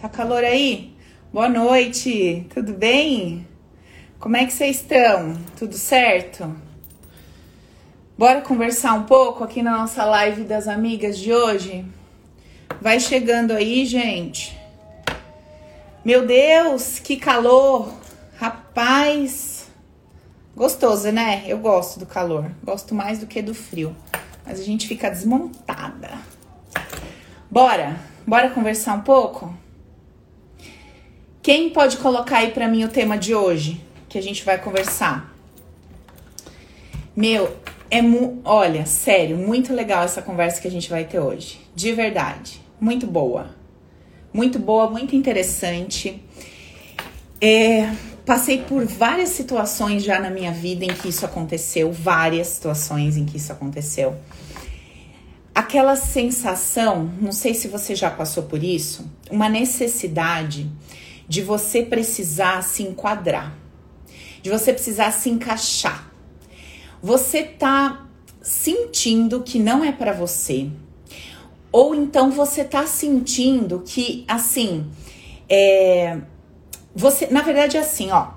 Tá calor aí? Boa noite, tudo bem? Como é que vocês estão? Tudo certo? Bora conversar um pouco aqui na nossa live das amigas de hoje? Vai chegando aí, gente. Meu Deus, que calor! Rapaz, gostoso, né? Eu gosto do calor, gosto mais do que do frio, mas a gente fica desmontada. Bora, bora conversar um pouco? Quem pode colocar aí para mim o tema de hoje que a gente vai conversar? Meu, é mu olha, sério, muito legal essa conversa que a gente vai ter hoje. De verdade, muito boa. Muito boa, muito interessante. É, passei por várias situações já na minha vida em que isso aconteceu, várias situações em que isso aconteceu. Aquela sensação, não sei se você já passou por isso, uma necessidade de você precisar se enquadrar, de você precisar se encaixar. Você tá sentindo que não é para você, ou então você tá sentindo que assim, é, você, na verdade é assim, ó,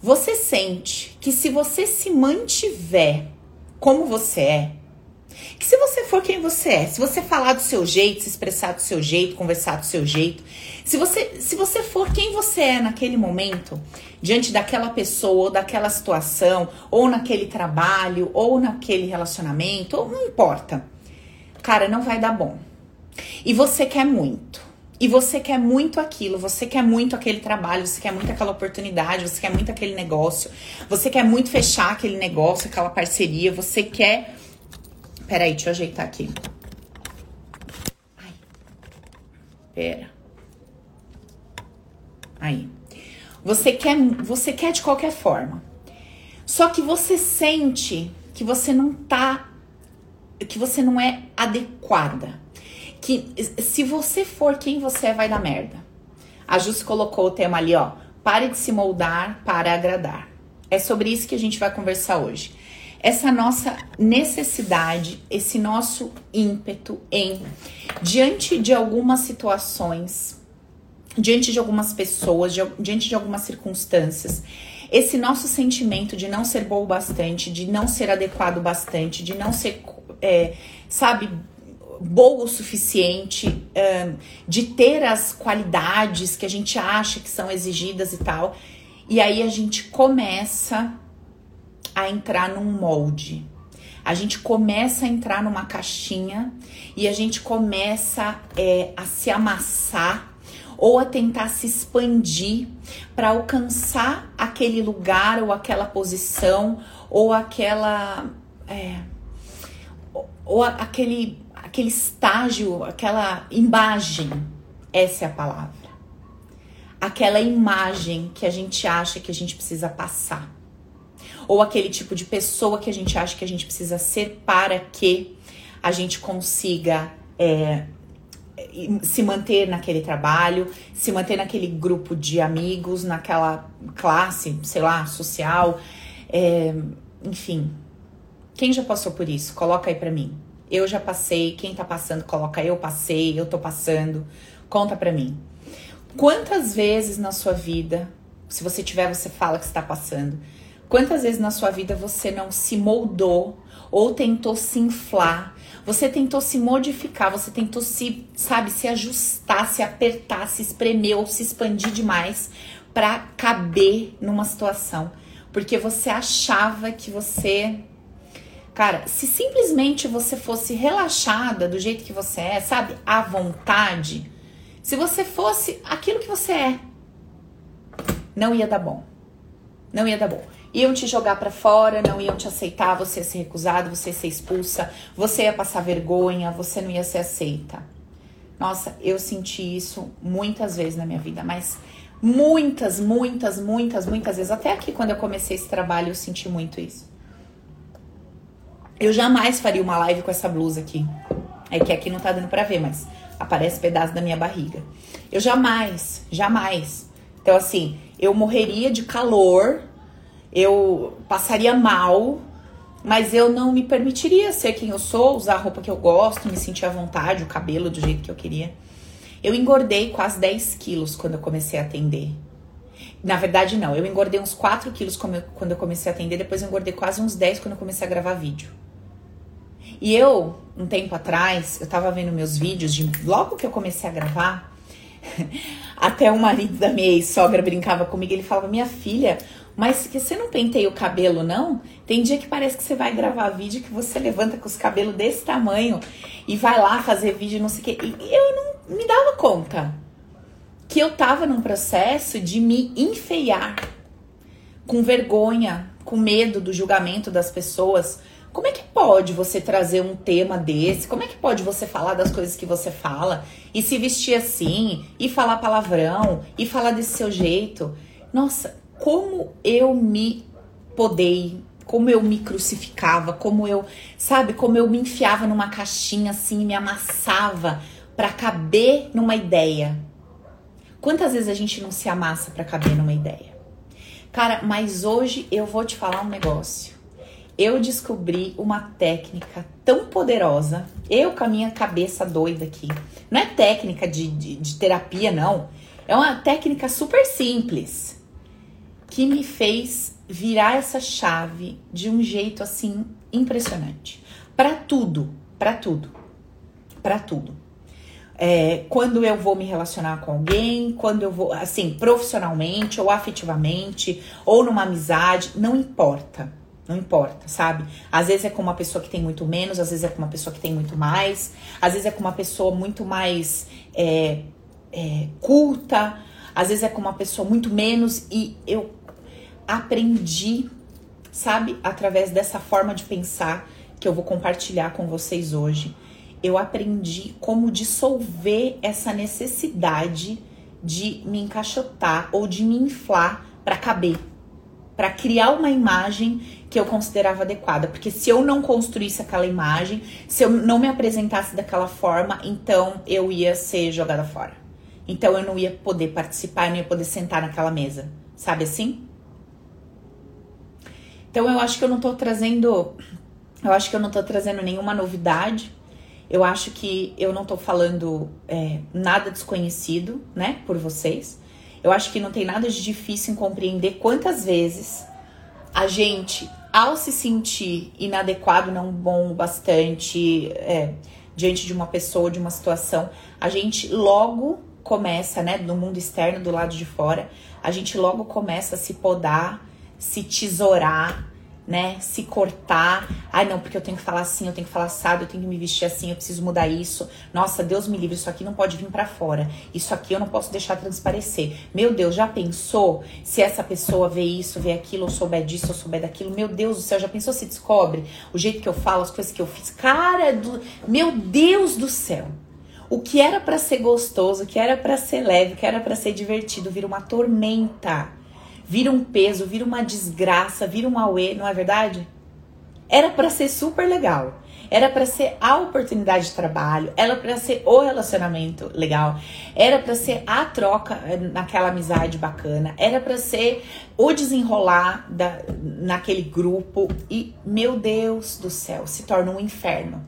você sente que se você se mantiver como você é, que se você for quem você é, se você falar do seu jeito, se expressar do seu jeito, conversar do seu jeito, se você, se você for quem você é naquele momento, diante daquela pessoa ou daquela situação, ou naquele trabalho, ou naquele relacionamento, ou não importa. Cara, não vai dar bom. E você quer muito. E você quer muito aquilo, você quer muito aquele trabalho, você quer muito aquela oportunidade, você quer muito aquele negócio, você quer muito fechar aquele negócio, aquela parceria, você quer Peraí, deixa eu ajeitar aqui. Ai. Pera. Aí. Você quer, você quer de qualquer forma. Só que você sente que você não tá que você não é adequada. Que se você for quem você é, vai dar merda. A Jus colocou o tema ali, ó. Pare de se moldar para agradar. É sobre isso que a gente vai conversar hoje essa nossa necessidade, esse nosso ímpeto em, diante de algumas situações, diante de algumas pessoas, de, diante de algumas circunstâncias, esse nosso sentimento de não ser bom o bastante, de não ser adequado bastante, de não ser, é, sabe, boa o suficiente, de ter as qualidades que a gente acha que são exigidas e tal. E aí a gente começa a entrar num molde. A gente começa a entrar numa caixinha e a gente começa é, a se amassar ou a tentar se expandir para alcançar aquele lugar ou aquela posição ou aquela é, ou aquele aquele estágio, aquela imagem. Essa é a palavra. Aquela imagem que a gente acha que a gente precisa passar ou aquele tipo de pessoa que a gente acha que a gente precisa ser para que a gente consiga é, se manter naquele trabalho, se manter naquele grupo de amigos, naquela classe, sei lá, social, é, enfim. Quem já passou por isso? Coloca aí pra mim. Eu já passei, quem tá passando, coloca eu passei, eu tô passando. Conta pra mim. Quantas vezes na sua vida, se você tiver, você fala que está passando. Quantas vezes na sua vida você não se moldou ou tentou se inflar? Você tentou se modificar, você tentou se, sabe, se ajustar, se apertar, se espremer ou se expandir demais para caber numa situação, porque você achava que você Cara, se simplesmente você fosse relaxada do jeito que você é, sabe, à vontade, se você fosse aquilo que você é, não ia dar bom. Não ia dar bom iam te jogar para fora, não iam te aceitar, você ia ser recusado, você ia ser expulsa, você ia passar vergonha, você não ia ser aceita. Nossa, eu senti isso muitas vezes na minha vida, mas muitas, muitas, muitas, muitas vezes. Até aqui, quando eu comecei esse trabalho, eu senti muito isso. Eu jamais faria uma live com essa blusa aqui. É que aqui não tá dando pra ver, mas aparece pedaço da minha barriga. Eu jamais, jamais. Então, assim, eu morreria de calor eu passaria mal, mas eu não me permitiria ser quem eu sou, usar a roupa que eu gosto, me sentir à vontade, o cabelo do jeito que eu queria. Eu engordei quase 10 quilos quando eu comecei a atender. Na verdade, não. Eu engordei uns 4 quilos quando eu comecei a atender. Depois eu engordei quase uns 10 quando eu comecei a gravar vídeo. E eu, um tempo atrás, eu tava vendo meus vídeos de logo que eu comecei a gravar. Até o marido da minha ex-sogra brincava comigo. Ele falava: Minha filha, mas que você não penteia o cabelo, não? Tem dia que parece que você vai gravar vídeo que você levanta com os cabelos desse tamanho e vai lá fazer vídeo, não sei o quê. E eu não me dava conta que eu tava num processo de me enfeiar, com vergonha, com medo do julgamento das pessoas. Como é que pode você trazer um tema desse? Como é que pode você falar das coisas que você fala e se vestir assim e falar palavrão e falar desse seu jeito? Nossa, como eu me podei, como eu me crucificava, como eu, sabe, como eu me enfiava numa caixinha assim, me amassava para caber numa ideia. Quantas vezes a gente não se amassa para caber numa ideia? Cara, mas hoje eu vou te falar um negócio. Eu descobri uma técnica tão poderosa, eu com a minha cabeça doida aqui. Não é técnica de, de, de terapia, não. É uma técnica super simples que me fez virar essa chave de um jeito assim impressionante. Para tudo, para tudo, para tudo. É, quando eu vou me relacionar com alguém, quando eu vou, assim, profissionalmente ou afetivamente, ou numa amizade, não importa. Não importa, sabe? Às vezes é com uma pessoa que tem muito menos, às vezes é com uma pessoa que tem muito mais, às vezes é com uma pessoa muito mais é, é, culta, às vezes é com uma pessoa muito menos, e eu aprendi, sabe, através dessa forma de pensar que eu vou compartilhar com vocês hoje. Eu aprendi como dissolver essa necessidade de me encaixotar ou de me inflar para caber, para criar uma imagem que eu considerava adequada, porque se eu não construísse aquela imagem, se eu não me apresentasse daquela forma, então eu ia ser jogada fora. Então eu não ia poder participar, eu não ia poder sentar naquela mesa, sabe assim? Então eu acho que eu não tô trazendo. Eu acho que eu não tô trazendo nenhuma novidade. Eu acho que eu não tô falando é, nada desconhecido, né, por vocês. Eu acho que não tem nada de difícil em compreender quantas vezes a gente, ao se sentir inadequado, não bom bastante, é, diante de uma pessoa, de uma situação, a gente logo começa, né, no mundo externo, do lado de fora, a gente logo começa a se podar, se tesourar, né? Se cortar. Ai, não, porque eu tenho que falar assim, eu tenho que falar assado, eu tenho que me vestir assim, eu preciso mudar isso. Nossa, Deus me livre, isso aqui não pode vir para fora. Isso aqui eu não posso deixar transparecer. Meu Deus, já pensou se essa pessoa vê isso, vê aquilo, ou souber disso, ou souber daquilo? Meu Deus do céu, já pensou se descobre o jeito que eu falo, as coisas que eu fiz? Cara do. Meu Deus do céu! O que era para ser gostoso, o que era para ser leve, o que era para ser divertido, vira uma tormenta vira um peso, vira uma desgraça, vira um auê, não é verdade? Era para ser super legal. Era para ser a oportunidade de trabalho, era para ser o relacionamento legal, era para ser a troca eh, naquela amizade bacana, era para ser o desenrolar da, naquele grupo e meu Deus do céu, se torna um inferno.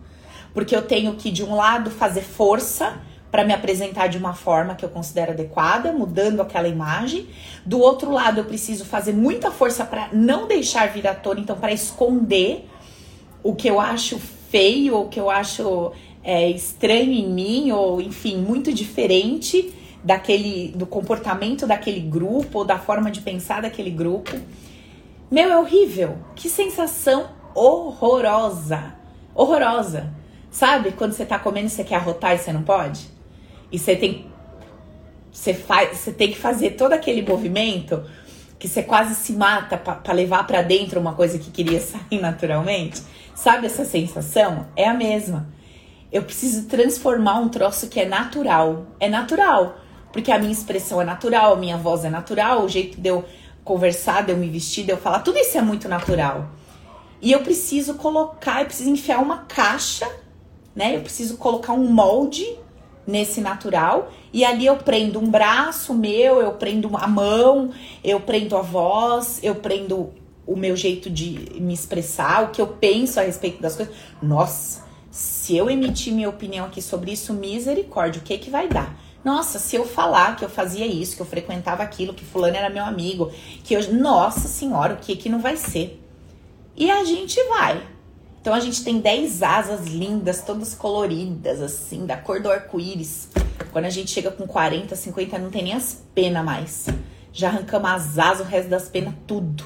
Porque eu tenho que de um lado fazer força para me apresentar de uma forma que eu considero adequada, mudando aquela imagem. Do outro lado, eu preciso fazer muita força para não deixar vir à tona, então para esconder o que eu acho feio ou que eu acho é, estranho em mim ou enfim muito diferente daquele do comportamento daquele grupo ou da forma de pensar daquele grupo. Meu, é horrível. Que sensação horrorosa. Horrorosa. Sabe quando você tá comendo e você quer arrotar e você não pode? E você tem você faz, você tem que fazer todo aquele movimento que você quase se mata para levar para dentro uma coisa que queria sair naturalmente. Sabe essa sensação? É a mesma. Eu preciso transformar um troço que é natural. É natural, porque a minha expressão é natural, a minha voz é natural, o jeito de eu conversar, de eu me vestir, de eu falar, tudo isso é muito natural. E eu preciso colocar, eu preciso enfiar uma caixa, né? Eu preciso colocar um molde nesse natural e ali eu prendo um braço meu, eu prendo a mão, eu prendo a voz, eu prendo o meu jeito de me expressar, o que eu penso a respeito das coisas. Nossa, se eu emitir minha opinião aqui sobre isso, misericórdia, o que que vai dar? Nossa, se eu falar que eu fazia isso, que eu frequentava aquilo, que fulano era meu amigo, que eu, nossa senhora, o que que não vai ser? E a gente vai. Então a gente tem 10 asas lindas, todas coloridas, assim, da cor do arco-íris. Quando a gente chega com 40, 50, não tem nem as penas mais. Já arrancamos as asas, o resto das penas, tudo.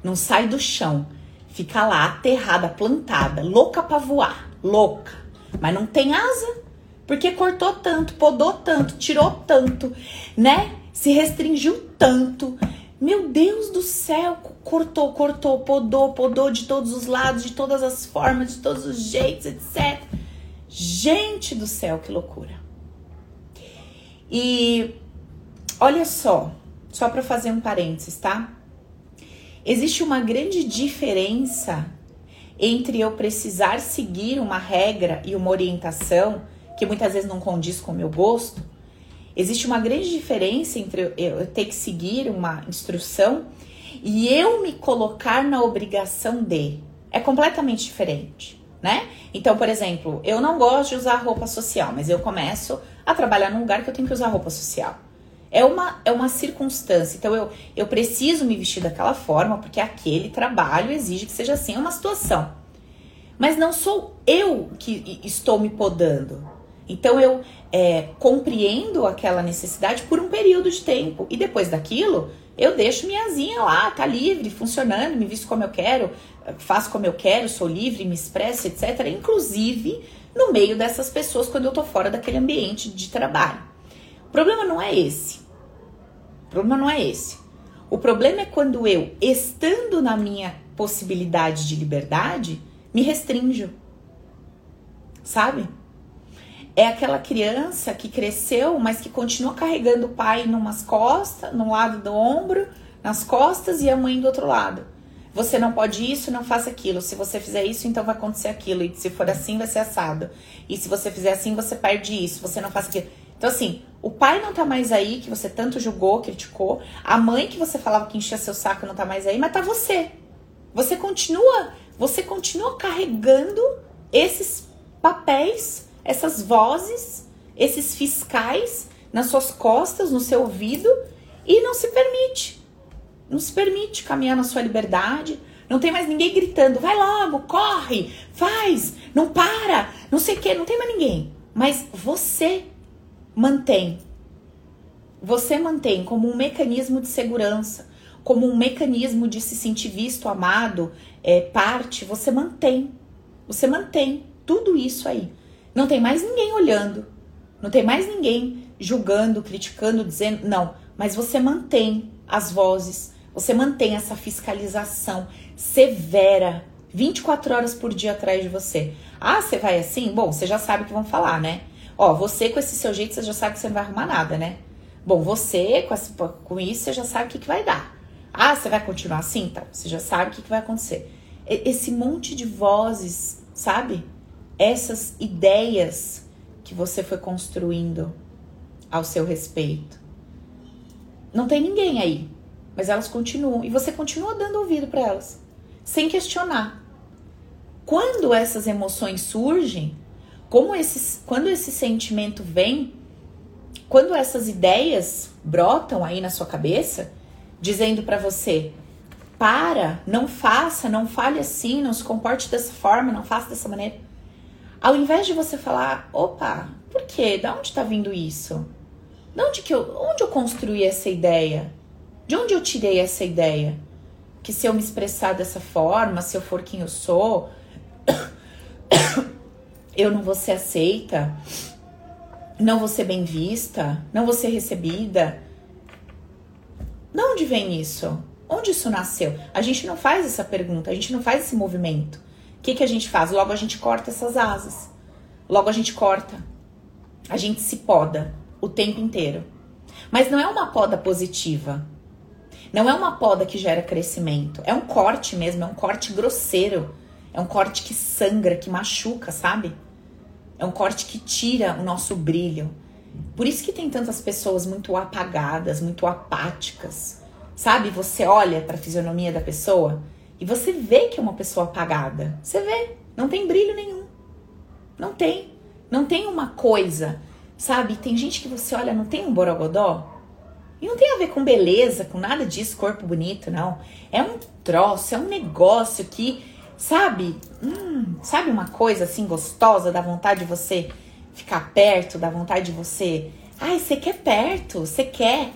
Não sai do chão. Fica lá, aterrada, plantada, louca pra voar. Louca. Mas não tem asa. Porque cortou tanto, podou tanto, tirou tanto, né? Se restringiu tanto. Meu Deus do céu, cortou, cortou, podou, podou de todos os lados, de todas as formas, de todos os jeitos, etc. Gente do céu, que loucura. E olha só, só para fazer um parênteses, tá? Existe uma grande diferença entre eu precisar seguir uma regra e uma orientação que muitas vezes não condiz com o meu gosto. Existe uma grande diferença entre eu ter que seguir uma instrução e eu me colocar na obrigação de. É completamente diferente, né? Então, por exemplo, eu não gosto de usar roupa social, mas eu começo a trabalhar num lugar que eu tenho que usar roupa social. É uma, é uma circunstância. Então, eu, eu preciso me vestir daquela forma, porque aquele trabalho exige que seja assim. É uma situação. Mas não sou eu que estou me podando. Então, eu é, compreendo aquela necessidade por um período de tempo. E depois daquilo, eu deixo minha asinha lá, tá livre, funcionando, me visto como eu quero, faço como eu quero, sou livre, me expresso, etc. Inclusive no meio dessas pessoas quando eu tô fora daquele ambiente de trabalho. O problema não é esse. O problema não é esse. O problema é quando eu, estando na minha possibilidade de liberdade, me restringo. Sabe? É aquela criança que cresceu, mas que continua carregando o pai numas costas, num lado do ombro, nas costas e a mãe do outro lado. Você não pode isso, não faça aquilo. Se você fizer isso, então vai acontecer aquilo. E se for assim, vai ser assado. E se você fizer assim, você perde isso. Você não faz aquilo. Então, assim, o pai não tá mais aí, que você tanto julgou, criticou. A mãe que você falava que enchia seu saco não tá mais aí, mas tá você. Você continua, você continua carregando esses papéis, essas vozes, esses fiscais nas suas costas, no seu ouvido e não se permite. Não se permite caminhar na sua liberdade. Não tem mais ninguém gritando, vai logo, corre, faz, não para, não sei o que, não tem mais ninguém. Mas você mantém. Você mantém como um mecanismo de segurança, como um mecanismo de se sentir visto, amado, é, parte, você mantém. Você mantém tudo isso aí. Não tem mais ninguém olhando, não tem mais ninguém julgando, criticando, dizendo, não, mas você mantém as vozes, você mantém essa fiscalização severa 24 horas por dia atrás de você. Ah, você vai assim? Bom, você já sabe o que vão falar, né? Ó, você com esse seu jeito, você já sabe que você não vai arrumar nada, né? Bom, você com, com isso, você já sabe o que, que vai dar. Ah, você vai continuar assim? Então, você já sabe o que, que vai acontecer. Esse monte de vozes, sabe? Essas ideias que você foi construindo ao seu respeito. Não tem ninguém aí, mas elas continuam. E você continua dando ouvido para elas, sem questionar. Quando essas emoções surgem, como esses, quando esse sentimento vem, quando essas ideias brotam aí na sua cabeça, dizendo para você: para, não faça, não fale assim, não se comporte dessa forma, não faça dessa maneira. Ao invés de você falar, opa, por quê? Da onde está vindo isso? De onde, que eu, onde eu construí essa ideia? De onde eu tirei essa ideia? Que se eu me expressar dessa forma, se eu for quem eu sou, eu não vou ser aceita, não vou ser bem vista, não vou ser recebida. De onde vem isso? Onde isso nasceu? A gente não faz essa pergunta, a gente não faz esse movimento. O que, que a gente faz? Logo a gente corta essas asas. Logo a gente corta. A gente se poda o tempo inteiro. Mas não é uma poda positiva. Não é uma poda que gera crescimento. É um corte mesmo, é um corte grosseiro. É um corte que sangra, que machuca, sabe? É um corte que tira o nosso brilho. Por isso que tem tantas pessoas muito apagadas, muito apáticas. Sabe? Você olha para a fisionomia da pessoa e você vê que é uma pessoa apagada. Você vê, não tem brilho nenhum. Não tem. Não tem uma coisa. Sabe? Tem gente que você olha, não tem um borogodó? E não tem a ver com beleza, com nada disso, corpo bonito, não. É um troço, é um negócio que, sabe? Hum, sabe uma coisa assim gostosa, dá vontade de você ficar perto, dá vontade de você. Ai, você quer perto, você quer.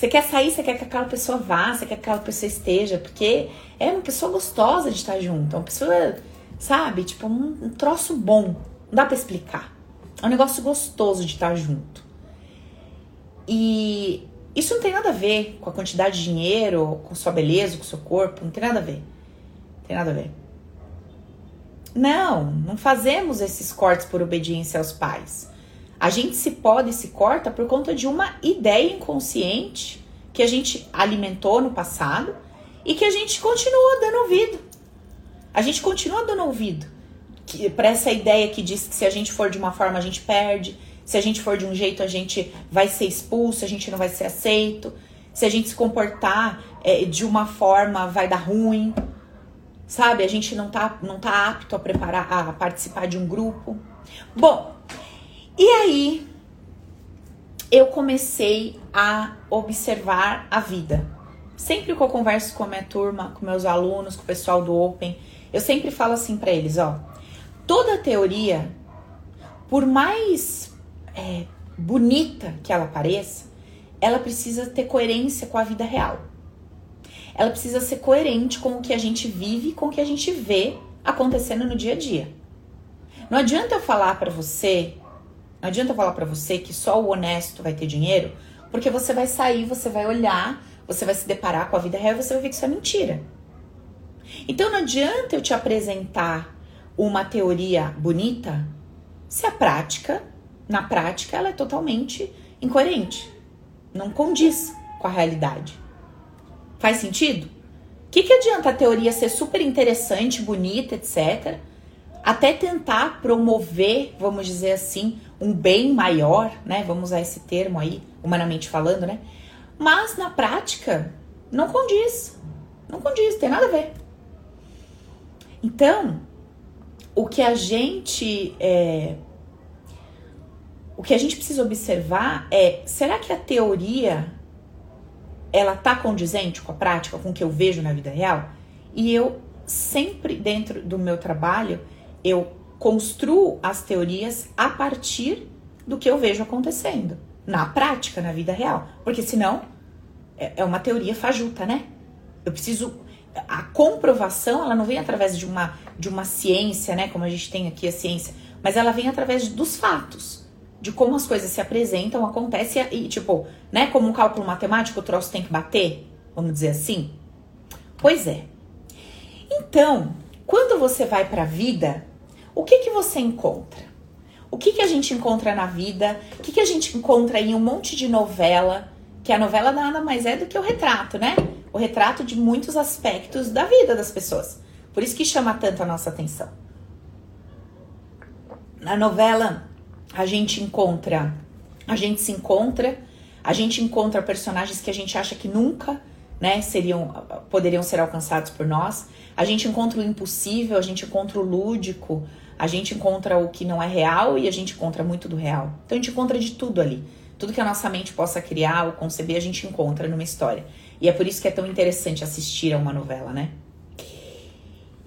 Você quer sair, você quer que aquela pessoa vá, você quer que aquela pessoa esteja, porque é uma pessoa gostosa de estar junto, é uma pessoa, sabe, tipo, um, um troço bom. Não dá para explicar. É um negócio gostoso de estar junto. E isso não tem nada a ver com a quantidade de dinheiro, com sua beleza, com seu corpo, não tem nada a ver. Não tem nada a ver. Não, não fazemos esses cortes por obediência aos pais. A gente se pode e se corta por conta de uma ideia inconsciente que a gente alimentou no passado e que a gente continua dando ouvido. A gente continua dando ouvido para essa ideia que diz que se a gente for de uma forma a gente perde, se a gente for de um jeito, a gente vai ser expulso, a gente não vai ser aceito. Se a gente se comportar é, de uma forma, vai dar ruim. Sabe? A gente não tá, não tá apto a preparar, a participar de um grupo. Bom, e aí eu comecei a observar a vida. Sempre que eu converso com a minha turma, com meus alunos, com o pessoal do Open, eu sempre falo assim para eles, ó, toda teoria, por mais é, bonita que ela pareça, ela precisa ter coerência com a vida real. Ela precisa ser coerente com o que a gente vive, com o que a gente vê acontecendo no dia a dia. Não adianta eu falar para você, não adianta eu falar para você que só o honesto vai ter dinheiro, porque você vai sair, você vai olhar, você vai se deparar com a vida real e você vai ver que isso é mentira. Então não adianta eu te apresentar uma teoria bonita se a prática na prática, ela é totalmente incoerente. Não condiz com a realidade. Faz sentido? O que, que adianta a teoria ser super interessante, bonita, etc., até tentar promover, vamos dizer assim, um bem maior, né? Vamos usar esse termo aí, humanamente falando, né? Mas na prática, não condiz. Não condiz, tem nada a ver. Então, o que a gente é, o que a gente precisa observar é, será que a teoria ela tá condizente com a prática, com o que eu vejo na vida real? E eu sempre dentro do meu trabalho, eu construo as teorias a partir do que eu vejo acontecendo na prática, na vida real. Porque senão é, é uma teoria fajuta, né? Eu preciso a comprovação, ela não vem através de uma de uma ciência, né, como a gente tem aqui a ciência, mas ela vem através dos fatos de como as coisas se apresentam, acontece e, tipo, né, como um cálculo matemático, o troço tem que bater, vamos dizer assim? Pois é. Então, quando você vai para a vida, o que que você encontra? O que que a gente encontra na vida? O que que a gente encontra em um monte de novela? Que a novela nada mais é do que o retrato, né? O retrato de muitos aspectos da vida das pessoas. Por isso que chama tanto a nossa atenção. Na novela a gente encontra, a gente se encontra, a gente encontra personagens que a gente acha que nunca, né, seriam, poderiam ser alcançados por nós. A gente encontra o impossível, a gente encontra o lúdico, a gente encontra o que não é real e a gente encontra muito do real. Então a gente encontra de tudo ali. Tudo que a nossa mente possa criar ou conceber, a gente encontra numa história. E é por isso que é tão interessante assistir a uma novela, né?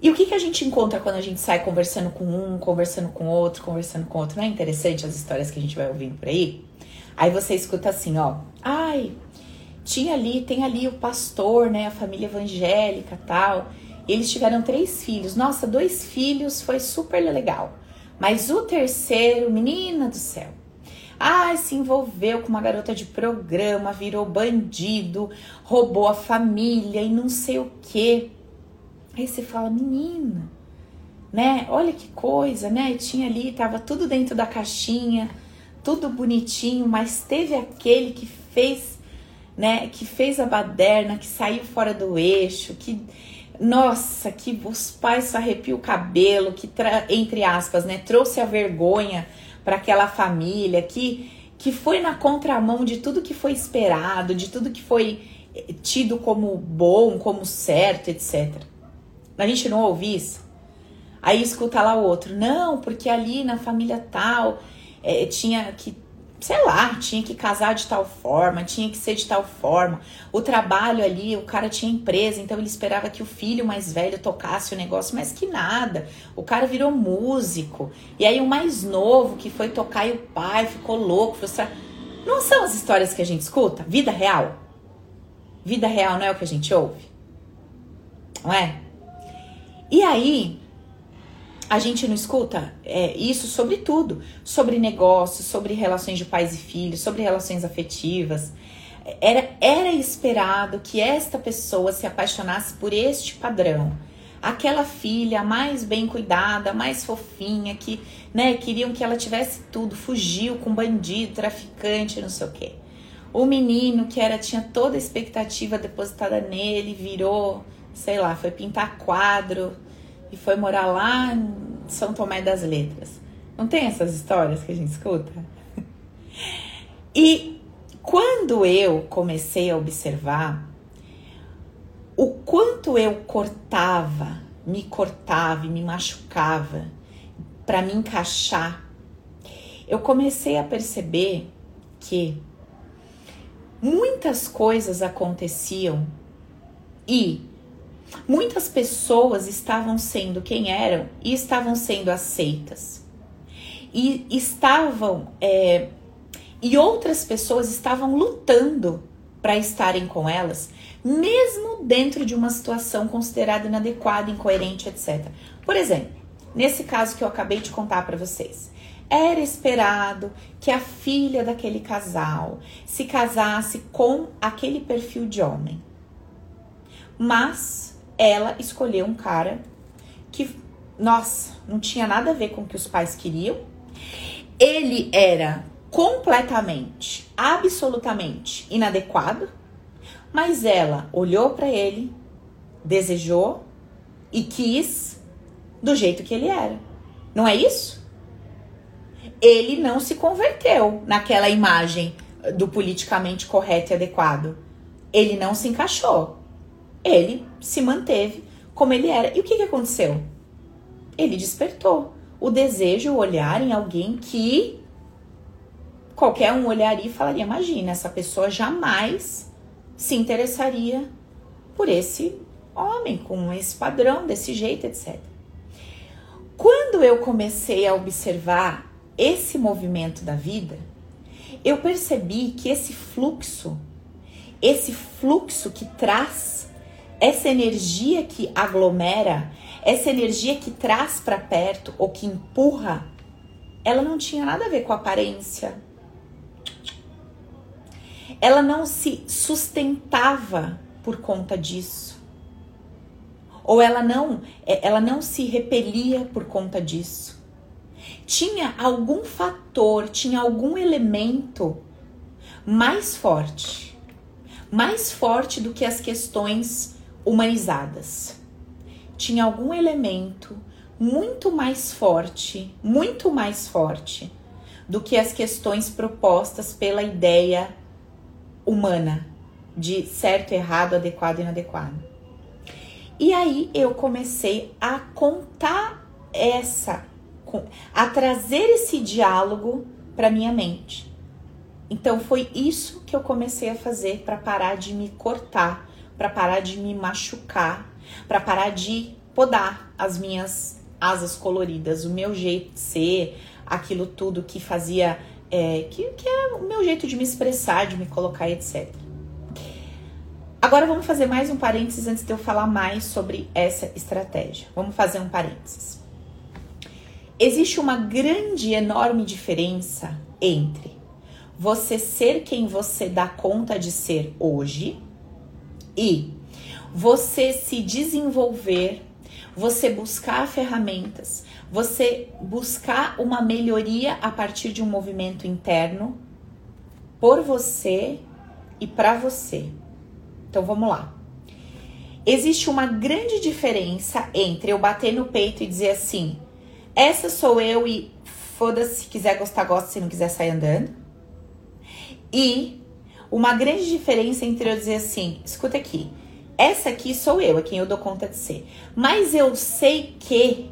E o que, que a gente encontra quando a gente sai conversando com um, conversando com outro, conversando com outro? Não é interessante as histórias que a gente vai ouvindo por aí? Aí você escuta assim, ó. Ai, tinha ali, tem ali o pastor, né? A família evangélica tal. Eles tiveram três filhos. Nossa, dois filhos foi super legal. Mas o terceiro, menina do céu. Ai, se envolveu com uma garota de programa, virou bandido, roubou a família e não sei o que. Aí você fala, menina, né? Olha que coisa, né? Tinha ali, tava tudo dentro da caixinha, tudo bonitinho, mas teve aquele que fez, né? Que fez a baderna, que saiu fora do eixo, que nossa, que os pais arrepiam o cabelo, que entre aspas, né, trouxe a vergonha para aquela família, que que foi na contramão de tudo que foi esperado, de tudo que foi eh, tido como bom, como certo, etc. A gente não ouve isso? Aí escuta lá o outro, não, porque ali na família tal é, tinha que sei lá, tinha que casar de tal forma, tinha que ser de tal forma. O trabalho ali, o cara tinha empresa, então ele esperava que o filho mais velho tocasse o negócio, mas que nada. O cara virou músico. E aí o mais novo que foi tocar e o pai ficou louco, frustrado. Não são as histórias que a gente escuta? Vida real. Vida real não é o que a gente ouve? Não é? E aí, a gente não escuta é, isso sobre tudo, sobre negócios, sobre relações de pais e filhos, sobre relações afetivas. Era, era esperado que esta pessoa se apaixonasse por este padrão. Aquela filha mais bem cuidada, mais fofinha, que né, queriam que ela tivesse tudo, fugiu com bandido, traficante, não sei o quê. O menino que era tinha toda a expectativa depositada nele, virou, sei lá, foi pintar quadro, e foi morar lá em São Tomé das Letras. Não tem essas histórias que a gente escuta? E quando eu comecei a observar o quanto eu cortava, me cortava e me machucava para me encaixar, eu comecei a perceber que muitas coisas aconteciam e Muitas pessoas estavam sendo quem eram e estavam sendo aceitas. E estavam. É, e outras pessoas estavam lutando para estarem com elas, mesmo dentro de uma situação considerada inadequada, incoerente, etc. Por exemplo, nesse caso que eu acabei de contar para vocês, era esperado que a filha daquele casal se casasse com aquele perfil de homem. Mas ela escolheu um cara que, nossa, não tinha nada a ver com o que os pais queriam. Ele era completamente, absolutamente inadequado, mas ela olhou para ele, desejou e quis do jeito que ele era. Não é isso? Ele não se converteu naquela imagem do politicamente correto e adequado. Ele não se encaixou ele se manteve como ele era. E o que, que aconteceu? Ele despertou o desejo, o olhar em alguém que qualquer um olharia e falaria: imagina, essa pessoa jamais se interessaria por esse homem, com esse padrão, desse jeito, etc. Quando eu comecei a observar esse movimento da vida, eu percebi que esse fluxo, esse fluxo que traz essa energia que aglomera, essa energia que traz para perto ou que empurra, ela não tinha nada a ver com aparência. Ela não se sustentava por conta disso. Ou ela não, é, ela não se repelia por conta disso. Tinha algum fator, tinha algum elemento mais forte, mais forte do que as questões humanizadas. Tinha algum elemento muito mais forte, muito mais forte do que as questões propostas pela ideia humana de certo, errado, adequado e inadequado. E aí eu comecei a contar essa, a trazer esse diálogo para minha mente. Então foi isso que eu comecei a fazer para parar de me cortar para parar de me machucar, para parar de podar as minhas asas coloridas, o meu jeito de ser, aquilo tudo que fazia, é, que, que é o meu jeito de me expressar, de me colocar, etc. Agora vamos fazer mais um parênteses antes de eu falar mais sobre essa estratégia. Vamos fazer um parênteses. Existe uma grande, enorme diferença entre você ser quem você dá conta de ser hoje e você se desenvolver, você buscar ferramentas, você buscar uma melhoria a partir de um movimento interno por você e para você. Então vamos lá. Existe uma grande diferença entre eu bater no peito e dizer assim: essa sou eu e foda-se, se quiser gostar, gosta, se não quiser, sair andando. E uma grande diferença entre eu dizer assim: escuta aqui, essa aqui sou eu, é quem eu dou conta de ser. Mas eu sei que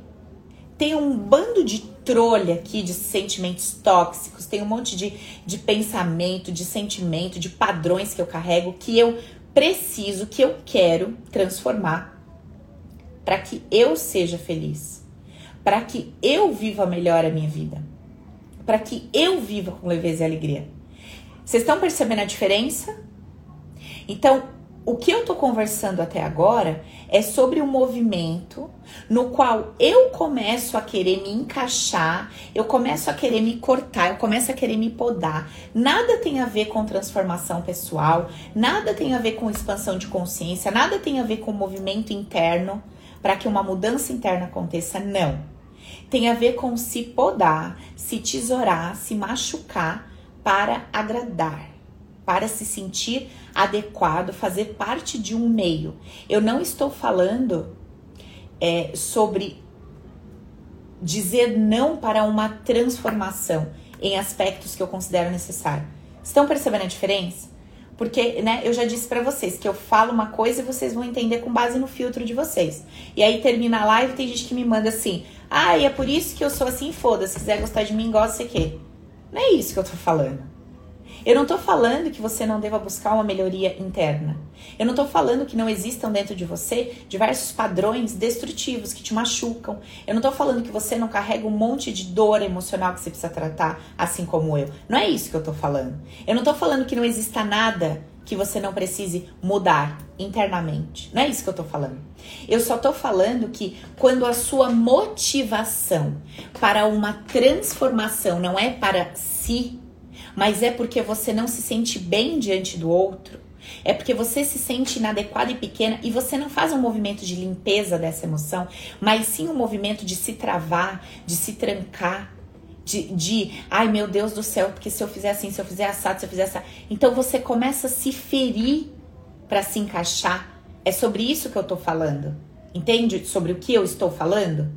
tem um bando de trolha aqui de sentimentos tóxicos, tem um monte de, de pensamento, de sentimento, de padrões que eu carrego que eu preciso, que eu quero transformar para que eu seja feliz, para que eu viva melhor a minha vida, para que eu viva com leveza e alegria. Vocês estão percebendo a diferença? Então, o que eu tô conversando até agora é sobre um movimento no qual eu começo a querer me encaixar, eu começo a querer me cortar, eu começo a querer me podar. Nada tem a ver com transformação pessoal, nada tem a ver com expansão de consciência, nada tem a ver com movimento interno para que uma mudança interna aconteça, não. Tem a ver com se podar, se tesourar, se machucar para agradar para se sentir adequado, fazer parte de um meio. Eu não estou falando é, sobre dizer não para uma transformação em aspectos que eu considero necessário. Estão percebendo a diferença? Porque, né, eu já disse para vocês que eu falo uma coisa e vocês vão entender com base no filtro de vocês. E aí termina a live tem gente que me manda assim: "Ah, é por isso que eu sou assim, foda-se, se quiser gostar de mim, gosta sei que". Não é isso que eu tô falando. Eu não estou falando que você não deva buscar uma melhoria interna. Eu não estou falando que não existam dentro de você diversos padrões destrutivos que te machucam. Eu não estou falando que você não carrega um monte de dor emocional que você precisa tratar, assim como eu. Não é isso que eu estou falando. Eu não estou falando que não exista nada que você não precise mudar internamente. Não é isso que eu tô falando. Eu só tô falando que quando a sua motivação para uma transformação não é para si, mas é porque você não se sente bem diante do outro, é porque você se sente inadequada e pequena e você não faz um movimento de limpeza dessa emoção, mas sim um movimento de se travar, de se trancar, de, de ai meu Deus do céu, porque se eu fizer assim, se eu fizer assado, se eu fizer essa. Então você começa a se ferir para se encaixar. É sobre isso que eu tô falando. Entende sobre o que eu estou falando?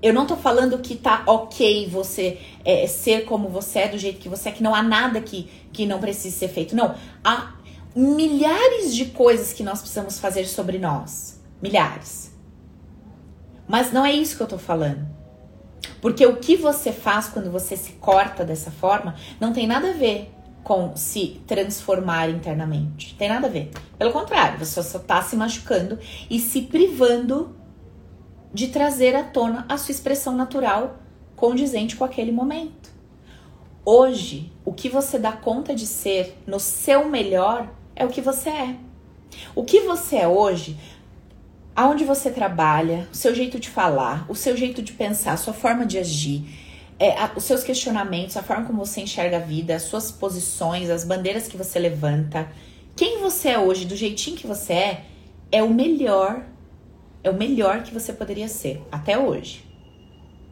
Eu não tô falando que tá ok você é, ser como você é, do jeito que você é, que não há nada que, que não precise ser feito. Não. Há milhares de coisas que nós precisamos fazer sobre nós. Milhares. Mas não é isso que eu tô falando. Porque o que você faz quando você se corta dessa forma não tem nada a ver com se transformar internamente. Tem nada a ver. Pelo contrário, você só tá se machucando e se privando de trazer à tona a sua expressão natural condizente com aquele momento. Hoje, o que você dá conta de ser no seu melhor é o que você é. O que você é hoje, aonde você trabalha, o seu jeito de falar, o seu jeito de pensar, a sua forma de agir, é, a, os seus questionamentos, a forma como você enxerga a vida, as suas posições, as bandeiras que você levanta, quem você é hoje, do jeitinho que você é, é o melhor é o melhor que você poderia ser até hoje.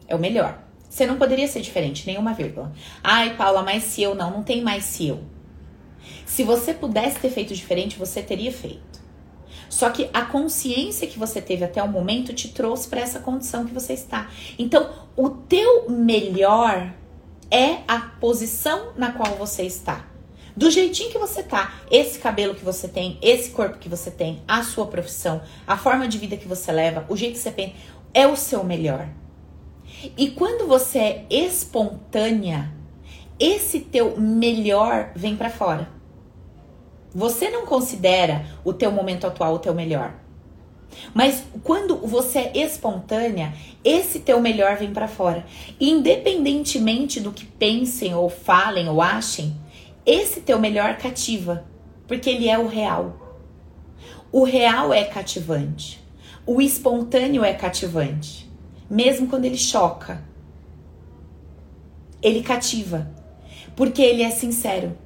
É o melhor. Você não poderia ser diferente, nenhuma vírgula. Ai, Paula, mas se eu não, não tem mais se eu. Se você pudesse ter feito diferente, você teria feito. Só que a consciência que você teve até o momento te trouxe para essa condição que você está. Então, o teu melhor é a posição na qual você está do jeitinho que você tá, esse cabelo que você tem, esse corpo que você tem, a sua profissão, a forma de vida que você leva, o jeito que você pensa, é o seu melhor. E quando você é espontânea, esse teu melhor vem para fora. Você não considera o teu momento atual o teu melhor. Mas quando você é espontânea, esse teu melhor vem para fora. Independentemente do que pensem ou falem ou achem, esse teu melhor cativa, porque ele é o real. O real é cativante. O espontâneo é cativante, mesmo quando ele choca. Ele cativa, porque ele é sincero.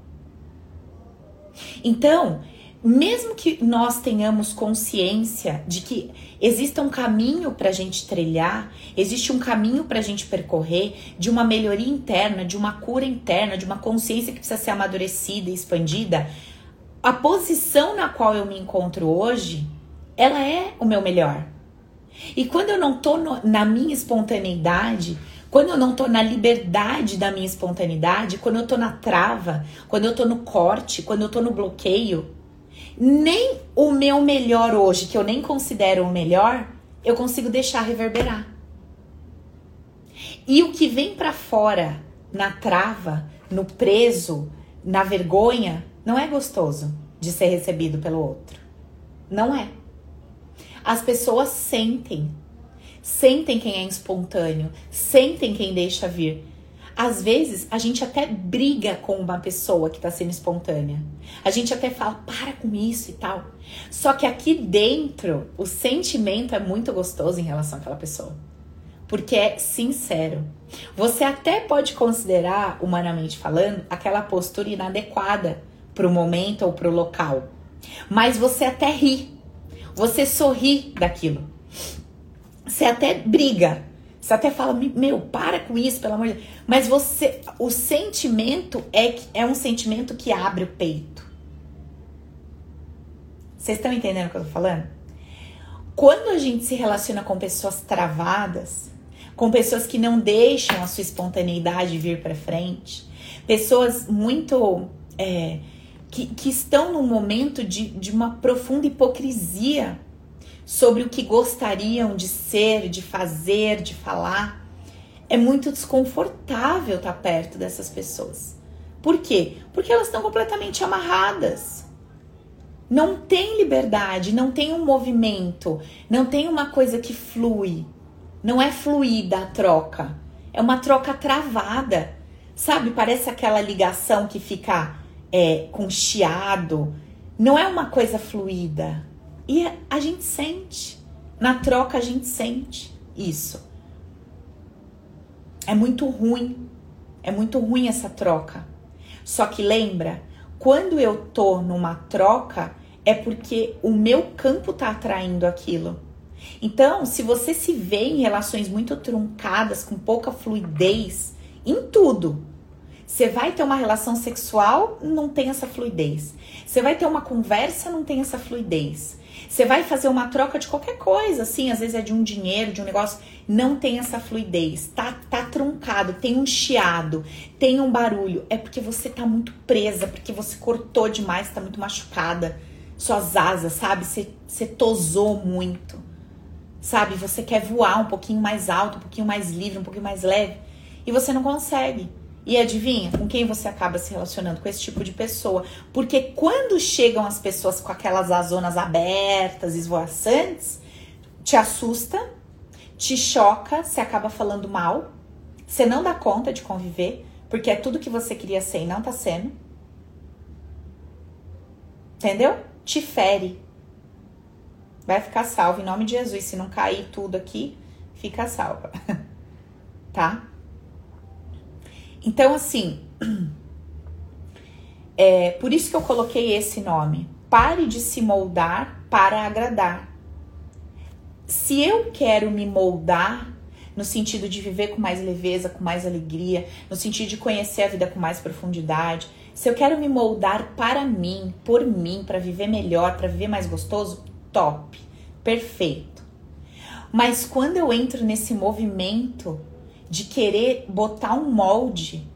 Então, mesmo que nós tenhamos consciência de que exista um caminho para a gente trilhar, existe um caminho para a gente percorrer de uma melhoria interna, de uma cura interna, de uma consciência que precisa ser amadurecida e expandida, a posição na qual eu me encontro hoje, ela é o meu melhor. E quando eu não tô no, na minha espontaneidade, quando eu não tô na liberdade da minha espontaneidade, quando eu tô na trava, quando eu tô no corte, quando eu tô no bloqueio, nem o meu melhor hoje, que eu nem considero o melhor, eu consigo deixar reverberar. E o que vem para fora, na trava, no preso, na vergonha, não é gostoso de ser recebido pelo outro. Não é. As pessoas sentem. Sentem quem é espontâneo, sentem quem deixa vir. Às vezes, a gente até briga com uma pessoa que está sendo espontânea. A gente até fala, para com isso e tal. Só que aqui dentro, o sentimento é muito gostoso em relação àquela pessoa. Porque é sincero. Você até pode considerar, humanamente falando, aquela postura inadequada para o momento ou para o local. Mas você até ri. Você sorri daquilo. Você até briga. Você até fala, meu, para com isso, pelo amor de Deus. Mas você, o sentimento é, é um sentimento que abre o peito. Vocês estão entendendo o que eu tô falando? Quando a gente se relaciona com pessoas travadas, com pessoas que não deixam a sua espontaneidade vir para frente, pessoas muito é, que, que estão num momento de, de uma profunda hipocrisia sobre o que gostariam de ser, de fazer, de falar. É muito desconfortável estar perto dessas pessoas. Por quê? Porque elas estão completamente amarradas. Não tem liberdade, não tem um movimento, não tem uma coisa que flui. Não é fluida a troca. É uma troca travada. Sabe? Parece aquela ligação que fica é, com chiado. Não é uma coisa fluida. E a gente sente. Na troca a gente sente isso. É muito ruim. É muito ruim essa troca. Só que lembra, quando eu tô numa troca, é porque o meu campo tá atraindo aquilo. Então, se você se vê em relações muito truncadas, com pouca fluidez, em tudo, você vai ter uma relação sexual, não tem essa fluidez. Você vai ter uma conversa, não tem essa fluidez. Você vai fazer uma troca de qualquer coisa, assim, às vezes é de um dinheiro, de um negócio, não tem essa fluidez. Tá, tá truncado, tem um chiado, tem um barulho. É porque você tá muito presa, porque você cortou demais, tá muito machucada. Suas asas, sabe? Você, você tosou muito. Sabe? Você quer voar um pouquinho mais alto, um pouquinho mais livre, um pouquinho mais leve. E você não consegue. E adivinha com quem você acaba se relacionando? Com esse tipo de pessoa. Porque quando chegam as pessoas com aquelas azonas abertas, esvoaçantes, te assusta, te choca, você acaba falando mal, você não dá conta de conviver, porque é tudo que você queria ser e não tá sendo. Entendeu? Te fere. Vai ficar salvo em nome de Jesus. Se não cair tudo aqui, fica salva. tá? Então, assim, é por isso que eu coloquei esse nome. Pare de se moldar para agradar. Se eu quero me moldar no sentido de viver com mais leveza, com mais alegria, no sentido de conhecer a vida com mais profundidade, se eu quero me moldar para mim, por mim, para viver melhor, para viver mais gostoso, top, perfeito. Mas quando eu entro nesse movimento de querer botar um molde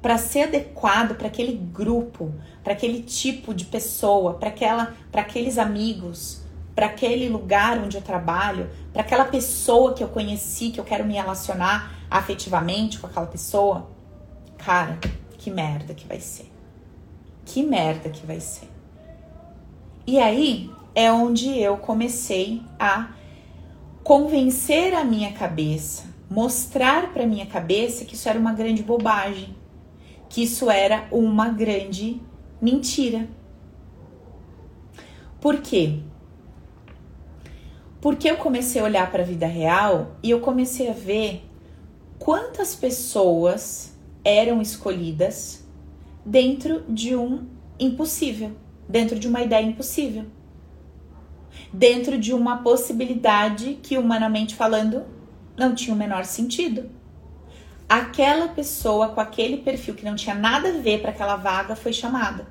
para ser adequado para aquele grupo, para aquele tipo de pessoa, para aquela, para aqueles amigos, para aquele lugar onde eu trabalho, para aquela pessoa que eu conheci, que eu quero me relacionar afetivamente com aquela pessoa, cara, que merda que vai ser. Que merda que vai ser. E aí é onde eu comecei a convencer a minha cabeça mostrar para minha cabeça que isso era uma grande bobagem, que isso era uma grande mentira. Por quê? Porque eu comecei a olhar para a vida real e eu comecei a ver quantas pessoas eram escolhidas dentro de um impossível, dentro de uma ideia impossível, dentro de uma possibilidade que, humanamente falando, não tinha o menor sentido. Aquela pessoa com aquele perfil que não tinha nada a ver para aquela vaga foi chamada.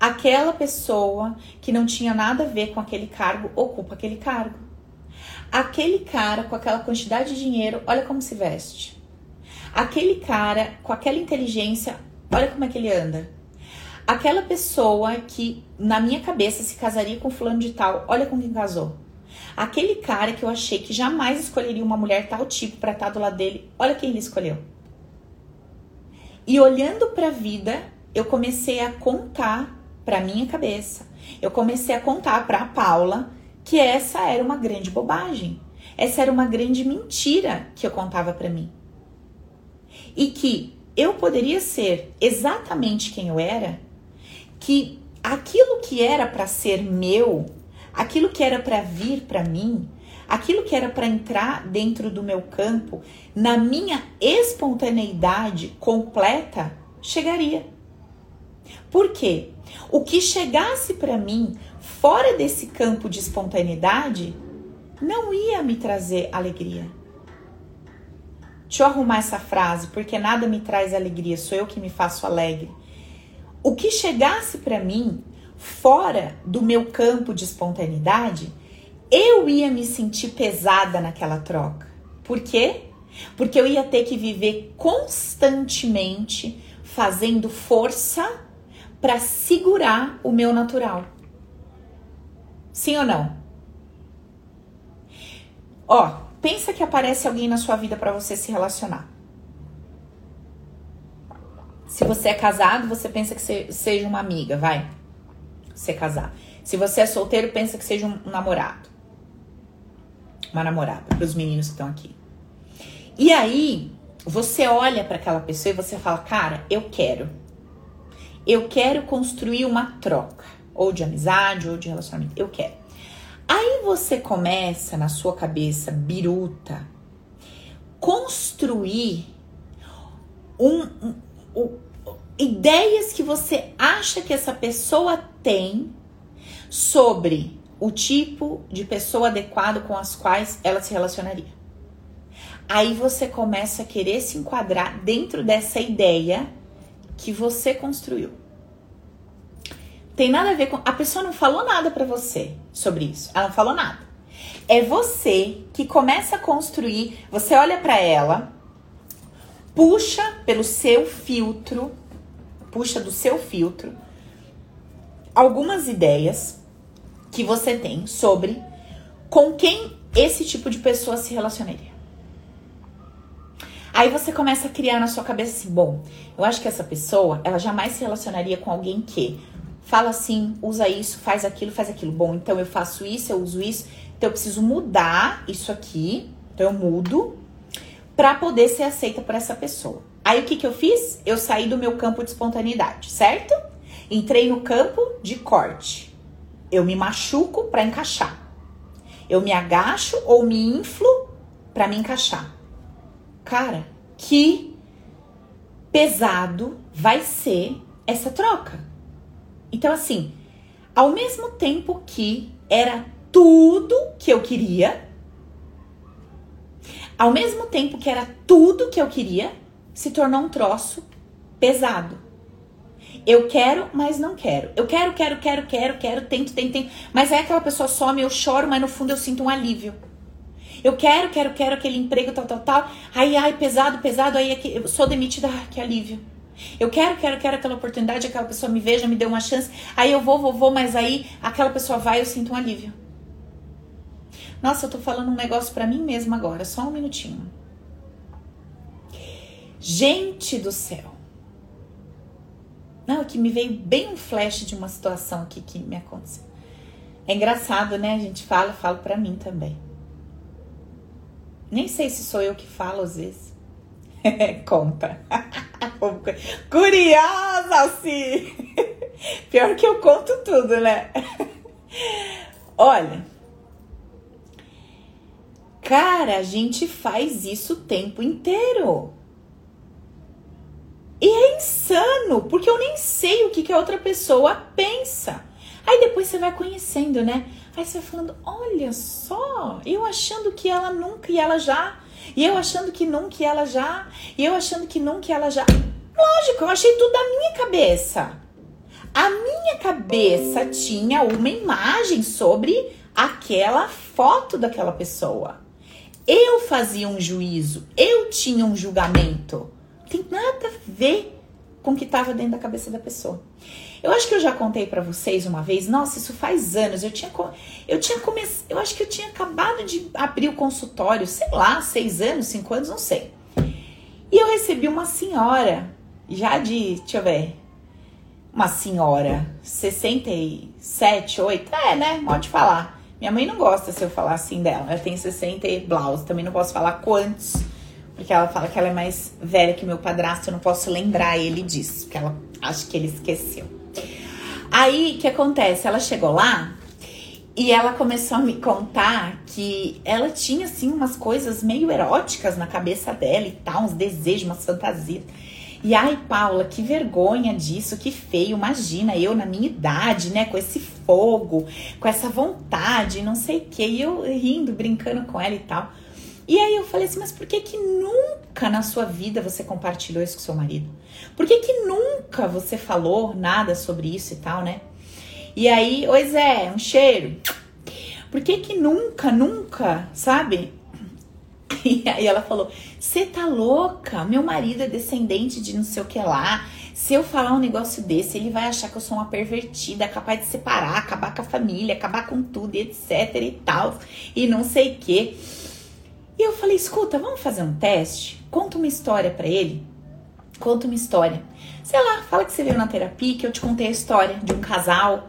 Aquela pessoa que não tinha nada a ver com aquele cargo ocupa aquele cargo. Aquele cara com aquela quantidade de dinheiro, olha como se veste. Aquele cara com aquela inteligência, olha como é que ele anda. Aquela pessoa que na minha cabeça se casaria com fulano de tal, olha com quem casou. Aquele cara que eu achei que jamais escolheria uma mulher tal tipo para estar do lado dele, olha quem ele escolheu. E olhando para a vida, eu comecei a contar para minha cabeça. Eu comecei a contar para Paula que essa era uma grande bobagem. Essa era uma grande mentira que eu contava para mim. E que eu poderia ser exatamente quem eu era, que aquilo que era para ser meu, aquilo que era para vir para mim, aquilo que era para entrar dentro do meu campo, na minha espontaneidade completa, chegaria. Por quê? O que chegasse para mim fora desse campo de espontaneidade não ia me trazer alegria. Deixa eu arrumar essa frase, porque nada me traz alegria, sou eu que me faço alegre. O que chegasse para mim fora do meu campo de espontaneidade, eu ia me sentir pesada naquela troca. Por quê? Porque eu ia ter que viver constantemente fazendo força para segurar o meu natural. Sim ou não? Ó, pensa que aparece alguém na sua vida para você se relacionar. Se você é casado, você pensa que seja uma amiga, vai. Você casar. Se você é solteiro, pensa que seja um namorado. Uma namorada, para os meninos que estão aqui. E aí, você olha para aquela pessoa e você fala: "Cara, eu quero. Eu quero construir uma troca, ou de amizade, ou de relacionamento. Eu quero. Aí você começa na sua cabeça biruta construir um, um, um, ideias que você acha que essa pessoa tem sobre o tipo de pessoa adequado com as quais ela se relacionaria. Aí você começa a querer se enquadrar dentro dessa ideia que você construiu. Tem nada a ver com. A pessoa não falou nada para você sobre isso. Ela não falou nada. É você que começa a construir. Você olha para ela, puxa pelo seu filtro, puxa do seu filtro algumas ideias que você tem sobre com quem esse tipo de pessoa se relacionaria. Aí você começa a criar na sua cabeça assim, bom, eu acho que essa pessoa, ela jamais se relacionaria com alguém que fala assim, usa isso, faz aquilo, faz aquilo. Bom, então eu faço isso, eu uso isso, então eu preciso mudar isso aqui, então eu mudo para poder ser aceita por essa pessoa. Aí o que que eu fiz? Eu saí do meu campo de espontaneidade, certo? Entrei no campo de corte. Eu me machuco para encaixar. Eu me agacho ou me inflo para me encaixar. Cara, que pesado vai ser essa troca. Então, assim, ao mesmo tempo que era tudo que eu queria, ao mesmo tempo que era tudo que eu queria, se tornou um troço pesado. Eu quero, mas não quero. Eu quero, quero, quero, quero, quero, tento, tento, tento. Mas é aquela pessoa some, eu choro, mas no fundo eu sinto um alívio. Eu quero, quero, quero aquele emprego, tal, tal, tal. Aí, ai, pesado, pesado, aí é eu sou demitida, ai, que alívio. Eu quero, quero, quero aquela oportunidade, aquela pessoa me veja, me dê uma chance. Aí eu vou, vou, vou, mas aí aquela pessoa vai, eu sinto um alívio. Nossa, eu tô falando um negócio para mim mesma agora, só um minutinho. Gente do céu. Não, que me veio bem um flash de uma situação aqui que me aconteceu. É engraçado, né? A gente fala, falo para mim também. Nem sei se sou eu que falo às vezes. Conta. Curiosa, sim. Pior que eu conto tudo, né? Olha. Cara, a gente faz isso o tempo inteiro. E é insano, porque eu nem sei o que, que a outra pessoa pensa. Aí depois você vai conhecendo, né? Aí você vai falando: olha só, eu achando que ela nunca e ela já. E eu achando que nunca e ela já. E eu achando que nunca e ela já. Lógico, eu achei tudo da minha cabeça. A minha cabeça tinha uma imagem sobre aquela foto daquela pessoa. Eu fazia um juízo, eu tinha um julgamento. Tem nada a ver com o que estava dentro da cabeça da pessoa. Eu acho que eu já contei para vocês uma vez. Nossa, isso faz anos. Eu tinha, eu tinha começado. Eu acho que eu tinha acabado de abrir o consultório, sei lá, seis anos, cinco anos, não sei. E eu recebi uma senhora, já de, deixa eu ver, uma senhora, 67, 8, é, né? Pode falar. Minha mãe não gosta se eu falar assim dela. Ela tem 60 e. Também não posso falar quantos, porque ela fala que ela é mais velha que meu padrasto. Eu não posso lembrar ele disso, porque ela acha que ele esqueceu. Aí, o que acontece? Ela chegou lá e ela começou a me contar que ela tinha, assim, umas coisas meio eróticas na cabeça dela e tal, uns desejos, umas fantasias. E ai, Paula, que vergonha disso, que feio. Imagina eu na minha idade, né, com esse fogo, com essa vontade, não sei o que. E eu rindo, brincando com ela e tal. E aí eu falei assim, mas por que que nunca na sua vida você compartilhou isso com seu marido? Por que que nunca você falou nada sobre isso e tal, né? E aí, oi Zé, um cheiro. Por que que nunca, nunca, sabe? E aí ela falou, você tá louca? Meu marido é descendente de não sei o que lá. Se eu falar um negócio desse, ele vai achar que eu sou uma pervertida, capaz de separar, acabar com a família, acabar com tudo, etc e tal. E não sei o que. E eu falei: escuta, vamos fazer um teste? Conta uma história para ele. Conta uma história. Sei lá, fala que você veio na terapia, que eu te contei a história de um casal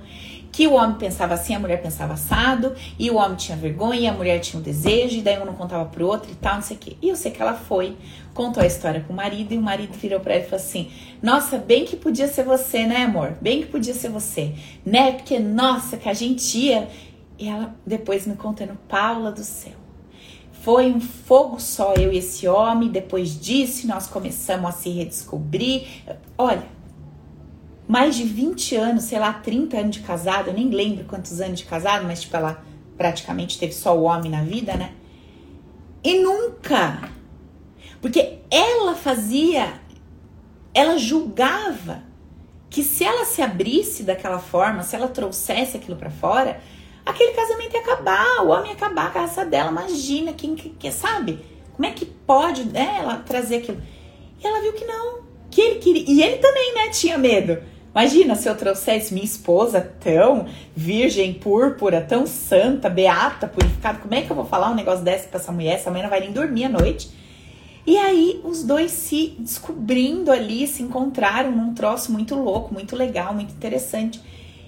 que o homem pensava assim, a mulher pensava assado, e o homem tinha vergonha, e a mulher tinha um desejo, e daí um não contava pro outro e tal, não sei o quê. E eu sei que ela foi, contou a história pro marido, e o marido virou pra ela e falou assim: Nossa, bem que podia ser você, né, amor? Bem que podia ser você, né? Porque, nossa, que a gente ia. E ela depois me contando, Paula do céu. Foi um fogo só eu e esse homem. Depois disso, nós começamos a se redescobrir. Olha, mais de 20 anos, sei lá, 30 anos de casado, eu nem lembro quantos anos de casado, mas tipo, ela praticamente teve só o homem na vida, né? E nunca. Porque ela fazia, ela julgava que se ela se abrisse daquela forma, se ela trouxesse aquilo para fora, aquele casamento ia acabar, o homem ia acabar a raça dela. Imagina, quem que, sabe? Como é que pode né, ela trazer aquilo? E ela viu que não, que ele queria. E ele também, né, tinha medo. Imagina se eu trouxesse minha esposa tão virgem, púrpura, tão santa, beata, purificada. Como é que eu vou falar um negócio desse pra essa mulher? Essa mulher não vai nem dormir à noite. E aí os dois se descobrindo ali, se encontraram num troço muito louco, muito legal, muito interessante.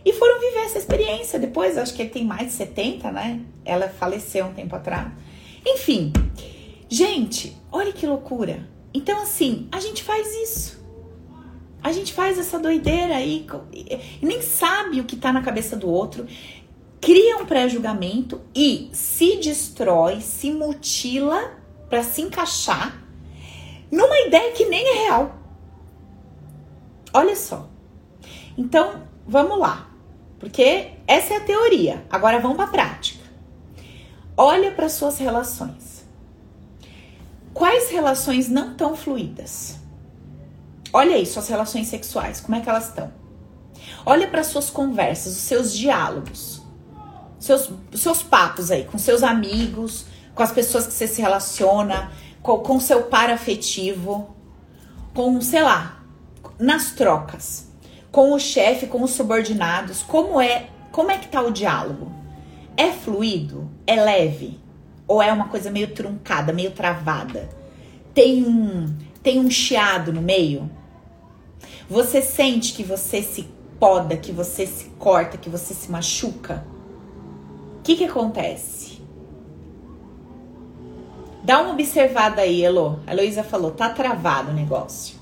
E foram viver essa experiência. Depois, acho que ele tem mais de 70, né? Ela faleceu um tempo atrás. Enfim, gente, olha que loucura. Então, assim, a gente faz isso. A gente faz essa doideira aí nem sabe o que tá na cabeça do outro, cria um pré-julgamento e se destrói, se mutila para se encaixar numa ideia que nem é real. Olha só. Então, vamos lá. Porque essa é a teoria. Agora vamos para a prática. Olha para suas relações. Quais relações não estão fluídas? Olha aí suas relações sexuais, como é que elas estão? Olha para suas conversas, os seus diálogos, seus, seus papos aí com seus amigos, com as pessoas que você se relaciona, com, com seu par afetivo, com, sei lá, nas trocas com o chefe, com os subordinados, como é, como é que tá o diálogo? É fluido? É leve? Ou é uma coisa meio truncada, meio travada? Tem um, tem um chiado no meio? Você sente que você se poda, que você se corta, que você se machuca? O que que acontece? Dá uma observada aí, Elo. A Heloísa falou, tá travado o negócio.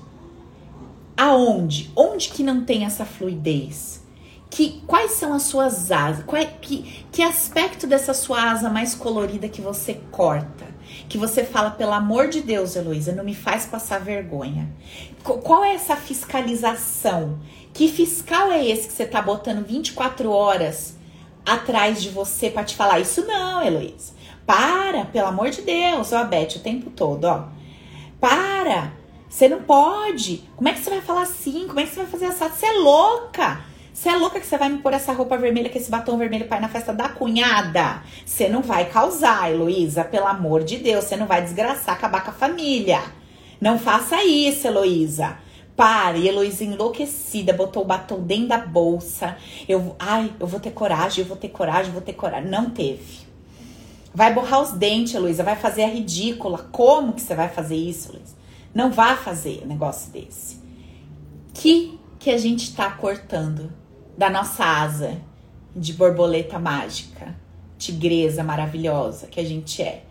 Aonde? Onde que não tem essa fluidez? Que, quais são as suas asas? Qual, que, que aspecto dessa sua asa mais colorida que você corta? Que você fala, pelo amor de Deus, Heloísa, não me faz passar vergonha. Qual é essa fiscalização? Que fiscal é esse que você tá botando 24 horas atrás de você para te falar isso? Não, Heloísa. Para, pelo amor de Deus, ó, Beth, o tempo todo, ó. Para, você não pode. Como é que você vai falar assim? Como é que você vai fazer assado? Você é louca. Você é louca que você vai me pôr essa roupa vermelha, com esse batom vermelho para ir na festa da cunhada? Você não vai causar, Heloísa, pelo amor de Deus. Você não vai desgraçar, acabar com a família. Não faça isso, Heloísa. Para, e Heloísa enlouquecida, botou o batom dentro da bolsa. Eu, ai, eu vou ter coragem, eu vou ter coragem, eu vou ter coragem. Não teve. Vai borrar os dentes, Heloísa, vai fazer a ridícula. Como que você vai fazer isso, Heloísa? Não vá fazer negócio desse. Que que a gente tá cortando da nossa asa de borboleta mágica, tigresa maravilhosa que a gente é?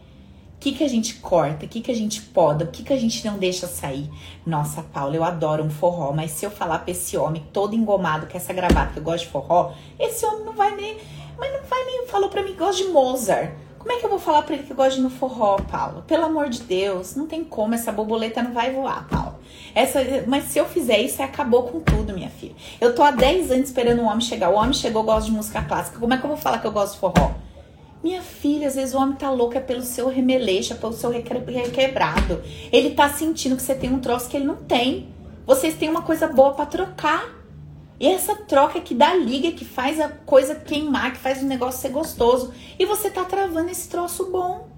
O que, que a gente corta? O que, que a gente poda? O que, que a gente não deixa sair? Nossa, Paula, eu adoro um forró, mas se eu falar pra esse homem todo engomado com essa gravata que eu gosto de forró, esse homem não vai nem. Mas não vai nem. Falou pra mim que gosta de Mozart. Como é que eu vou falar pra ele que gosta de no forró, Paula? Pelo amor de Deus, não tem como, essa borboleta não vai voar, Paula. Essa, mas se eu fizer isso, acabou com tudo, minha filha. Eu tô há 10 anos esperando um homem chegar. O homem chegou, gosta de música clássica. Como é que eu vou falar que eu gosto de forró? Minha filha, às vezes o homem tá louco é pelo seu remeleixo, é pelo seu requebrado. Ele tá sentindo que você tem um troço que ele não tem. Vocês têm uma coisa boa para trocar. E essa troca que dá liga, que faz a coisa queimar, que faz o negócio ser gostoso. E você tá travando esse troço bom.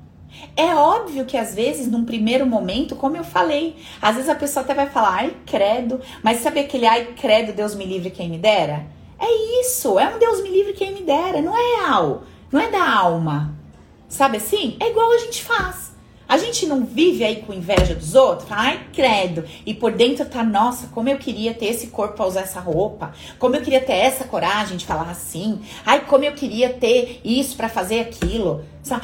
É óbvio que às vezes, num primeiro momento, como eu falei, às vezes a pessoa até vai falar, ai, credo, mas sabe aquele ai, credo, Deus me livre quem me dera? É isso, é um Deus me livre quem me dera, não é real. Não é da alma. Sabe assim? É igual a gente faz. A gente não vive aí com inveja dos outros, ai, credo. E por dentro tá, nossa, como eu queria ter esse corpo pra usar essa roupa. Como eu queria ter essa coragem de falar assim. Ai, como eu queria ter isso para fazer aquilo.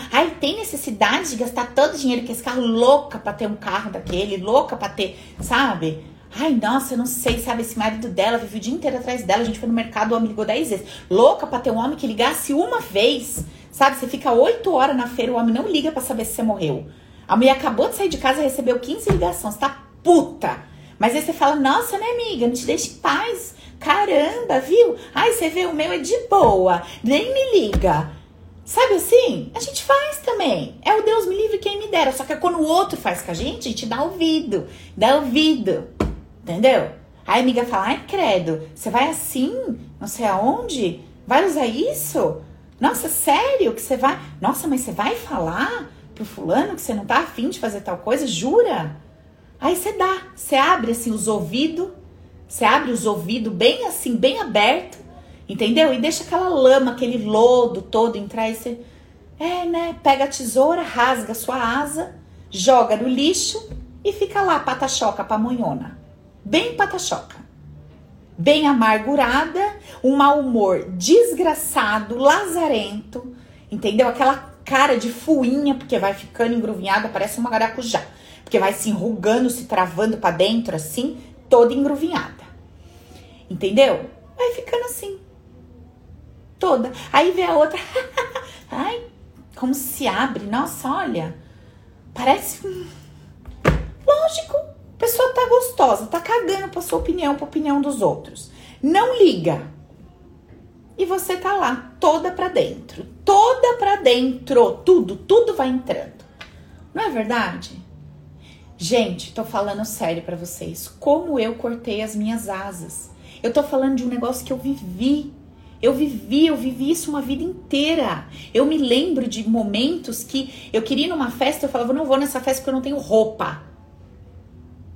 Ai, tem necessidade de gastar todo o dinheiro que esse carro louca para ter um carro daquele, louca para ter, sabe? Ai, nossa, eu não sei, sabe? Esse marido dela vive o dia inteiro atrás dela. A gente foi no mercado, o homem ligou 10 vezes. Louca pra ter um homem que ligasse uma vez. Sabe? Você fica 8 horas na feira, o homem não liga para saber se você morreu. A mulher acabou de sair de casa, recebeu 15 ligações. Tá puta. Mas aí você fala, nossa, né, amiga? Não te deixa em paz. Caramba, viu? Ai, você vê, o meu é de boa. Nem me liga. Sabe assim? A gente faz também. É o Deus me livre quem me dera. Só que quando o outro faz com a gente, a gente dá ouvido. Dá ouvido. Entendeu? Aí a amiga fala, ai credo, você vai assim, não sei aonde? Vai usar isso? Nossa, sério que você vai? Nossa, mas você vai falar pro fulano que você não tá afim de fazer tal coisa? Jura? Aí você dá, você abre assim os ouvidos, você abre os ouvidos bem assim, bem aberto, entendeu? E deixa aquela lama, aquele lodo todo entrar e você, é, né? Pega a tesoura, rasga a sua asa, joga no lixo e fica lá, pata-choca, pamonhona bem patachoca, bem amargurada, um mau humor desgraçado, lazarento, entendeu? Aquela cara de fuinha, porque vai ficando engruvinhada, parece uma garacujá, porque vai se enrugando, se travando para dentro assim, toda engruvinhada. Entendeu? Vai ficando assim. Toda. Aí vê a outra. Ai, como se abre. Nossa, olha. Parece. Lógico. A pessoa tá gostosa, tá cagando pra sua opinião, pra opinião dos outros. Não liga. E você tá lá, toda pra dentro. Toda pra dentro. Tudo, tudo vai entrando. Não é verdade? Gente, tô falando sério para vocês. Como eu cortei as minhas asas. Eu tô falando de um negócio que eu vivi. Eu vivi, eu vivi isso uma vida inteira. Eu me lembro de momentos que eu queria ir numa festa, eu falava, não vou nessa festa porque eu não tenho roupa.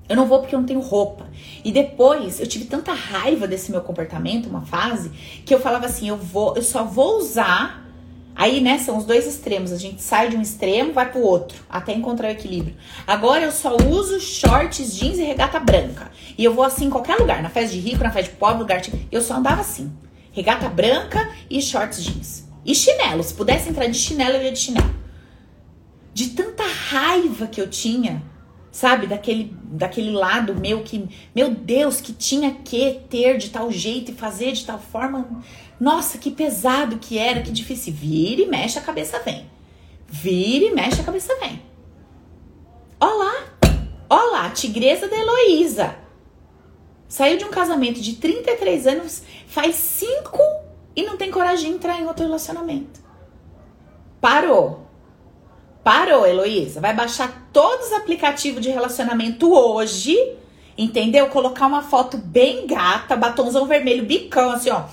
Eu não vou porque eu não tenho roupa. E depois eu tive tanta raiva desse meu comportamento, uma fase, que eu falava assim, eu vou, eu só vou usar. Aí, né, são os dois extremos. A gente sai de um extremo, vai pro outro, até encontrar o equilíbrio. Agora eu só uso shorts, jeans e regata branca. E eu vou assim em qualquer lugar, na festa de rico, na festa de pobre, lugar. De... Eu só andava assim. Regata branca e shorts jeans. E chinelo. Se pudesse entrar de chinelo, eu ia de chinelo. De tanta raiva que eu tinha sabe? Daquele, daquele lado meu que, meu Deus, que tinha que ter de tal jeito e fazer de tal forma. Nossa, que pesado que era, que difícil. Vira e mexe, a cabeça vem. Vira e mexe, a cabeça vem. Olá, olá, tigresa da Heloísa. Saiu de um casamento de 33 anos, faz 5 e não tem coragem de entrar em outro relacionamento. Parou. Parou, Heloísa. Vai baixar todos os aplicativos de relacionamento hoje, entendeu? Colocar uma foto bem gata, batomzão vermelho, bicão, assim, ó.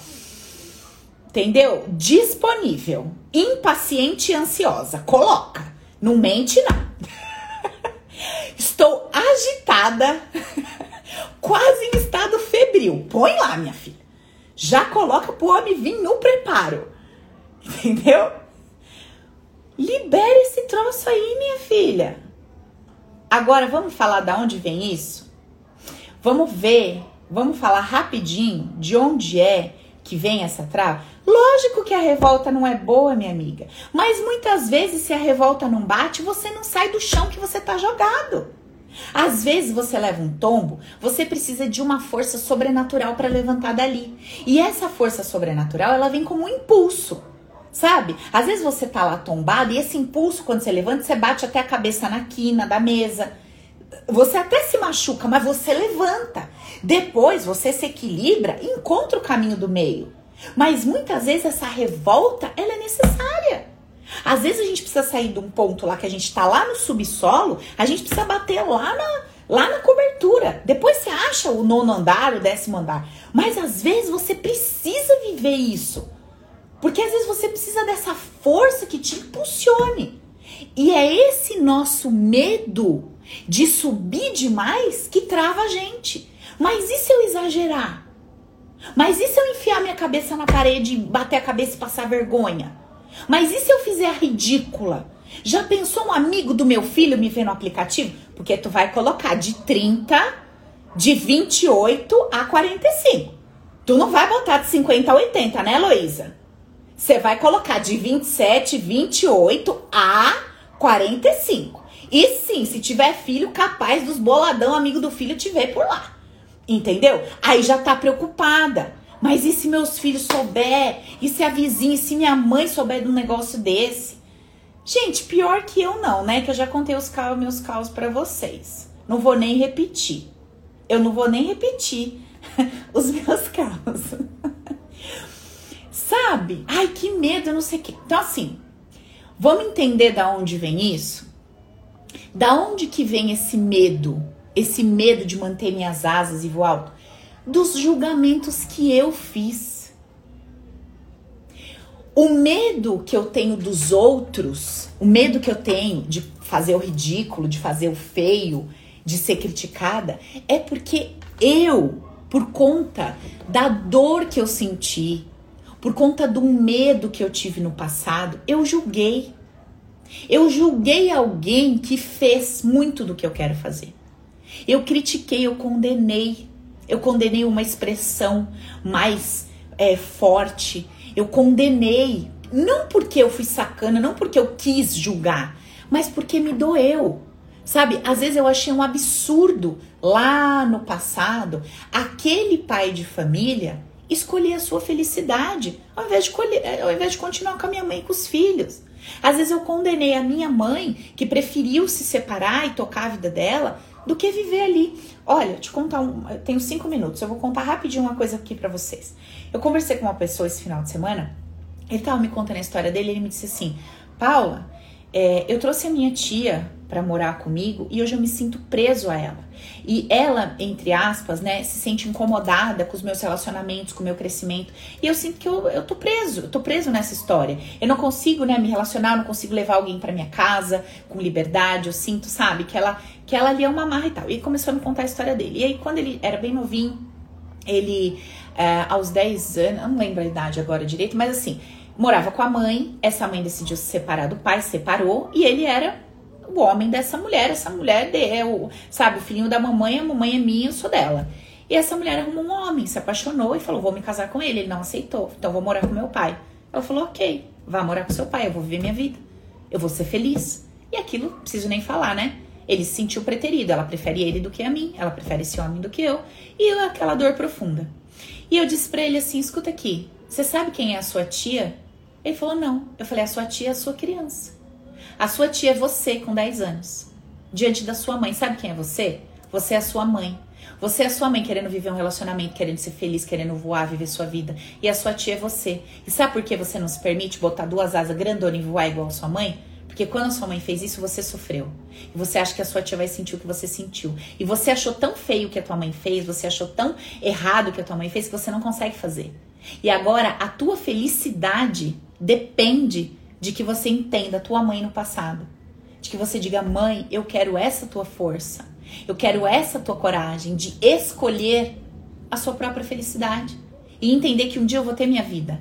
Entendeu? Disponível. Impaciente e ansiosa. Coloca. Não mente, não. Estou agitada quase em estado febril. Põe lá, minha filha. Já coloca pro homem vir no preparo. Entendeu? Libere esse troço aí, minha filha. Agora vamos falar da onde vem isso? Vamos ver, vamos falar rapidinho de onde é que vem essa trava? Lógico que a revolta não é boa, minha amiga. Mas muitas vezes, se a revolta não bate, você não sai do chão que você tá jogado. Às vezes você leva um tombo, você precisa de uma força sobrenatural para levantar dali. E essa força sobrenatural, ela vem como um impulso. Sabe? Às vezes você tá lá tombado e esse impulso, quando você levanta, você bate até a cabeça na quina da mesa. Você até se machuca, mas você levanta. Depois você se equilibra e encontra o caminho do meio. Mas muitas vezes essa revolta ela é necessária. Às vezes a gente precisa sair de um ponto lá que a gente está lá no subsolo, a gente precisa bater lá na, lá na cobertura. Depois você acha o nono andar, o décimo andar. Mas às vezes você precisa viver isso. Porque às vezes você precisa dessa força que te impulsione. E é esse nosso medo de subir demais que trava a gente. Mas e se eu exagerar? Mas e se eu enfiar minha cabeça na parede, bater a cabeça e passar vergonha? Mas e se eu fizer a ridícula? Já pensou um amigo do meu filho me ver no aplicativo? Porque tu vai colocar de 30, de 28 a 45. Tu não vai botar de 50 a 80, né, Heloísa? Você vai colocar de 27, 28 a 45. E sim, se tiver filho, capaz dos boladão amigo do filho te ver por lá. Entendeu? Aí já tá preocupada. Mas e se meus filhos souber? E se a vizinha, e se minha mãe souber de um negócio desse? Gente, pior que eu não, né? Que eu já contei os caos, meus caos para vocês. Não vou nem repetir. Eu não vou nem repetir os meus caos. Sabe? Ai, que medo, eu não sei o que. Então, assim, vamos entender da onde vem isso? Da onde que vem esse medo esse medo de manter minhas asas e voar alto? Dos julgamentos que eu fiz. O medo que eu tenho dos outros, o medo que eu tenho de fazer o ridículo, de fazer o feio, de ser criticada, é porque eu, por conta da dor que eu senti, por conta do medo que eu tive no passado, eu julguei. Eu julguei alguém que fez muito do que eu quero fazer. Eu critiquei, eu condenei. Eu condenei uma expressão mais é, forte. Eu condenei. Não porque eu fui sacana, não porque eu quis julgar, mas porque me doeu. Sabe, às vezes eu achei um absurdo lá no passado aquele pai de família escolher a sua felicidade ao invés de, colher, ao invés de continuar com a minha mãe e com os filhos. Às vezes eu condenei a minha mãe que preferiu se separar e tocar a vida dela do que viver ali. Olha, te contar um, eu tenho cinco minutos, eu vou contar rapidinho uma coisa aqui para vocês. Eu conversei com uma pessoa esse final de semana, ele tava me contando a história dele, ele me disse assim, Paula, é, eu trouxe a minha tia para morar comigo e hoje eu me sinto preso a ela. E ela, entre aspas, né, se sente incomodada com os meus relacionamentos, com o meu crescimento. E eu sinto que eu, eu tô preso, eu tô preso nessa história. Eu não consigo, né, me relacionar, não consigo levar alguém para minha casa com liberdade. Eu sinto, sabe, que ela, que ela ali é uma marra e tal. E começou a me contar a história dele. E aí, quando ele era bem novinho, ele, é, aos 10 anos, eu não lembro a idade agora direito, mas assim, morava com a mãe. Essa mãe decidiu se separar do pai, se separou, e ele era o homem dessa mulher, essa mulher é o, sabe, o filhinho da mamãe, a mamãe é minha, eu sou dela. E essa mulher arrumou um homem, se apaixonou e falou: vou me casar com ele. Ele não aceitou, então vou morar com meu pai. Ela falou: ok, vá morar com seu pai, eu vou viver minha vida, eu vou ser feliz. E aquilo, preciso nem falar, né? Ele se sentiu preterido, ela prefere ele do que a mim, ela prefere esse homem do que eu, e aquela dor profunda. E eu disse pra ele assim: escuta aqui, você sabe quem é a sua tia? Ele falou: não. Eu falei: a sua tia é a sua criança. A sua tia é você com 10 anos. Diante da sua mãe. Sabe quem é você? Você é a sua mãe. Você é a sua mãe querendo viver um relacionamento, querendo ser feliz, querendo voar, viver sua vida. E a sua tia é você. E sabe por que você não se permite botar duas asas grandonas e voar igual a sua mãe? Porque quando a sua mãe fez isso, você sofreu. E você acha que a sua tia vai sentir o que você sentiu. E você achou tão feio o que a tua mãe fez, você achou tão errado o que a tua mãe fez, que você não consegue fazer. E agora a tua felicidade depende de que você entenda a tua mãe no passado. De que você diga, mãe, eu quero essa tua força. Eu quero essa tua coragem de escolher a sua própria felicidade e entender que um dia eu vou ter minha vida.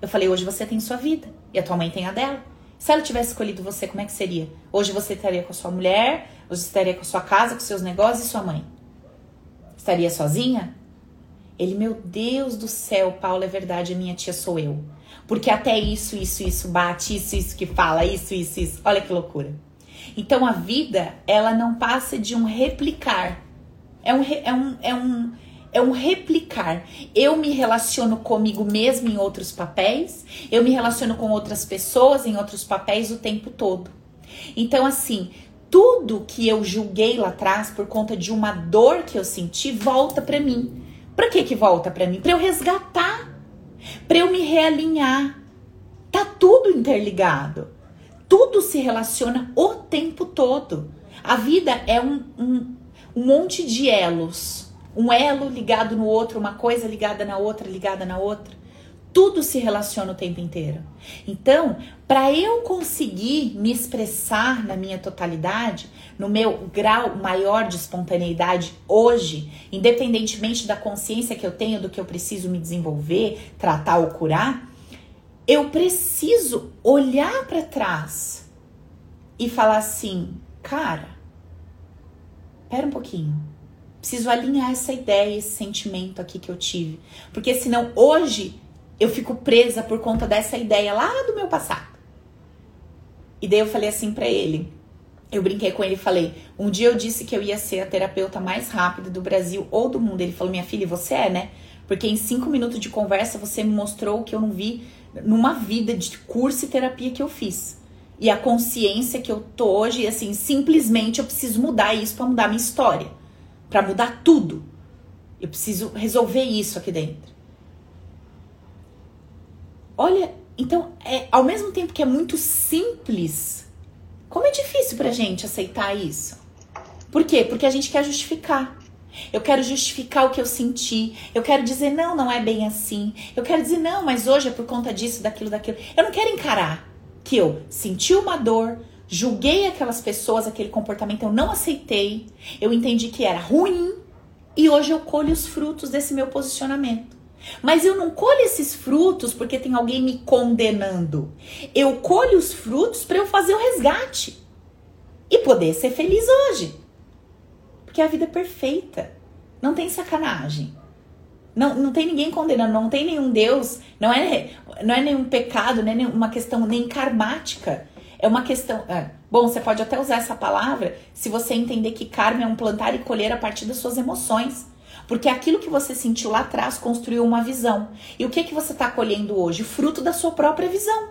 Eu falei, hoje você tem sua vida e a tua mãe tem a dela. Se ela tivesse escolhido você, como é que seria? Hoje você estaria com a sua mulher, hoje você estaria com a sua casa, com seus negócios e sua mãe. Estaria sozinha? Ele, meu Deus do céu, Paulo, é verdade, a minha tia sou eu. Porque até isso, isso, isso bate, isso, isso que fala, isso, isso, isso. Olha que loucura. Então a vida, ela não passa de um replicar. É um, é um, é um, é um replicar. Eu me relaciono comigo mesmo em outros papéis, eu me relaciono com outras pessoas em outros papéis o tempo todo. Então, assim, tudo que eu julguei lá atrás por conta de uma dor que eu senti volta para mim. Para que que volta para mim? Para eu resgatar, para eu me realinhar. Tá tudo interligado. Tudo se relaciona o tempo todo. A vida é um, um, um monte de elos um elo ligado no outro, uma coisa ligada na outra, ligada na outra. Tudo se relaciona o tempo inteiro. Então, para eu conseguir me expressar na minha totalidade, no meu grau maior de espontaneidade hoje, independentemente da consciência que eu tenho do que eu preciso me desenvolver, tratar ou curar, eu preciso olhar para trás e falar assim, cara, pera um pouquinho. Preciso alinhar essa ideia, esse sentimento aqui que eu tive. Porque senão hoje eu fico presa por conta dessa ideia lá do meu passado. E daí eu falei assim para ele. Eu brinquei com ele e falei: um dia eu disse que eu ia ser a terapeuta mais rápida do Brasil ou do mundo. Ele falou: minha filha, você é, né? Porque em cinco minutos de conversa você me mostrou o que eu não vi numa vida de curso e terapia que eu fiz. E a consciência que eu tô hoje, assim, simplesmente eu preciso mudar isso para mudar minha história para mudar tudo. Eu preciso resolver isso aqui dentro. Olha, então, é, ao mesmo tempo que é muito simples, como é difícil pra gente aceitar isso? Por quê? Porque a gente quer justificar. Eu quero justificar o que eu senti. Eu quero dizer, não, não é bem assim. Eu quero dizer, não, mas hoje é por conta disso, daquilo, daquilo. Eu não quero encarar que eu senti uma dor, julguei aquelas pessoas, aquele comportamento, eu não aceitei, eu entendi que era ruim e hoje eu colho os frutos desse meu posicionamento. Mas eu não colho esses frutos porque tem alguém me condenando. Eu colho os frutos para eu fazer o resgate e poder ser feliz hoje. Porque a vida é perfeita. Não tem sacanagem. Não, não tem ninguém condenando, não tem nenhum Deus, não é, não é nenhum pecado, não é nenhuma questão nem karmática. É uma questão. É, bom, você pode até usar essa palavra se você entender que karma é um plantar e colher a partir das suas emoções. Porque aquilo que você sentiu lá atrás construiu uma visão. E o que, que você está colhendo hoje? Fruto da sua própria visão.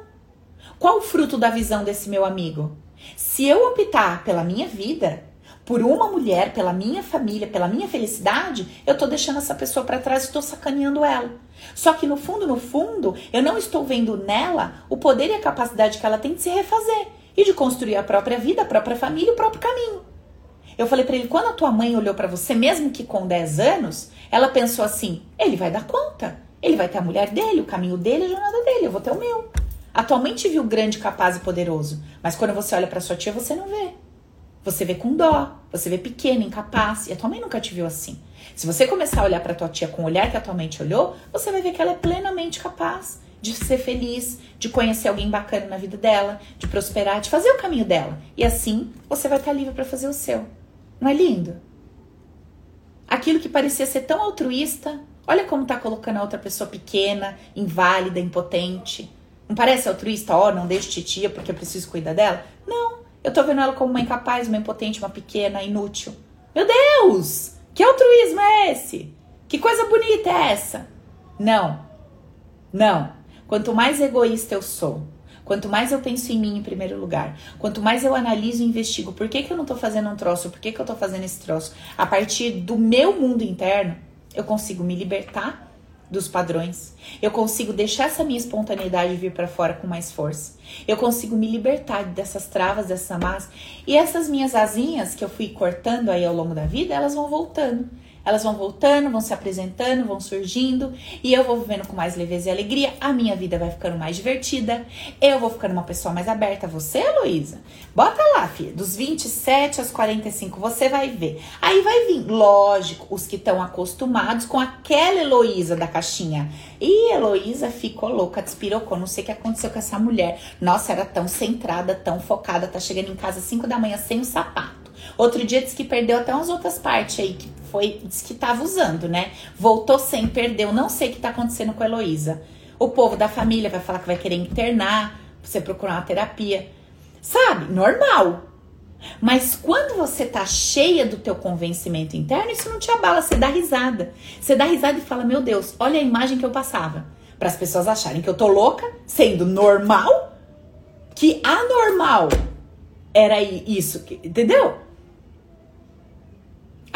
Qual o fruto da visão desse meu amigo? Se eu optar pela minha vida, por uma mulher, pela minha família, pela minha felicidade, eu tô deixando essa pessoa para trás estou sacaneando ela. Só que no fundo, no fundo, eu não estou vendo nela o poder e a capacidade que ela tem de se refazer e de construir a própria vida, a própria família, o próprio caminho. Eu falei para ele, quando a tua mãe olhou para você, mesmo que com 10 anos, ela pensou assim: ele vai dar conta. Ele vai ter a mulher dele, o caminho dele, a jornada dele, eu vou ter o meu. Atualmente viu grande, capaz e poderoso, mas quando você olha para sua tia, você não vê. Você vê com dó, você vê pequena, incapaz, e a tua mãe nunca te viu assim. Se você começar a olhar para tua tia com o olhar que a tua mãe te olhou, você vai ver que ela é plenamente capaz de ser feliz, de conhecer alguém bacana na vida dela, de prosperar, de fazer o caminho dela. E assim você vai estar livre para fazer o seu. Não é lindo? Aquilo que parecia ser tão altruísta, olha como tá colocando a outra pessoa pequena, inválida, impotente. Não parece altruísta? Ó, oh, não deixe titia porque eu preciso cuidar dela? Não. Eu tô vendo ela como uma incapaz, uma impotente, uma pequena, inútil. Meu Deus! Que altruísmo é esse? Que coisa bonita é essa? Não. Não. Quanto mais egoísta eu sou, quanto mais eu penso em mim em primeiro lugar, quanto mais eu analiso e investigo por que, que eu não tô fazendo um troço, por que, que eu tô fazendo esse troço, a partir do meu mundo interno, eu consigo me libertar dos padrões. Eu consigo deixar essa minha espontaneidade vir para fora com mais força. Eu consigo me libertar dessas travas, dessas amarras. E essas minhas asinhas que eu fui cortando aí ao longo da vida, elas vão voltando. Elas vão voltando, vão se apresentando, vão surgindo, e eu vou vivendo com mais leveza e alegria, a minha vida vai ficando mais divertida, eu vou ficando uma pessoa mais aberta. Você, Heloísa? Bota lá, filha, dos 27 aos 45, você vai ver. Aí vai vir, lógico, os que estão acostumados com aquela Heloísa da caixinha. E Heloísa ficou louca, despirocou, não sei o que aconteceu com essa mulher. Nossa, era tão centrada, tão focada, tá chegando em casa às 5 da manhã sem o sapato. Outro dia disse que perdeu até umas outras partes aí, que foi, disse que tava usando, né? Voltou sem, perdeu. Não sei o que tá acontecendo com a Heloísa. O povo da família vai falar que vai querer internar, você procurar uma terapia. Sabe? Normal. Mas quando você tá cheia do teu convencimento interno, isso não te abala, você dá risada. Você dá risada e fala: "Meu Deus, olha a imagem que eu passava". Para as pessoas acharem que eu tô louca, sendo normal, que anormal era isso, entendeu?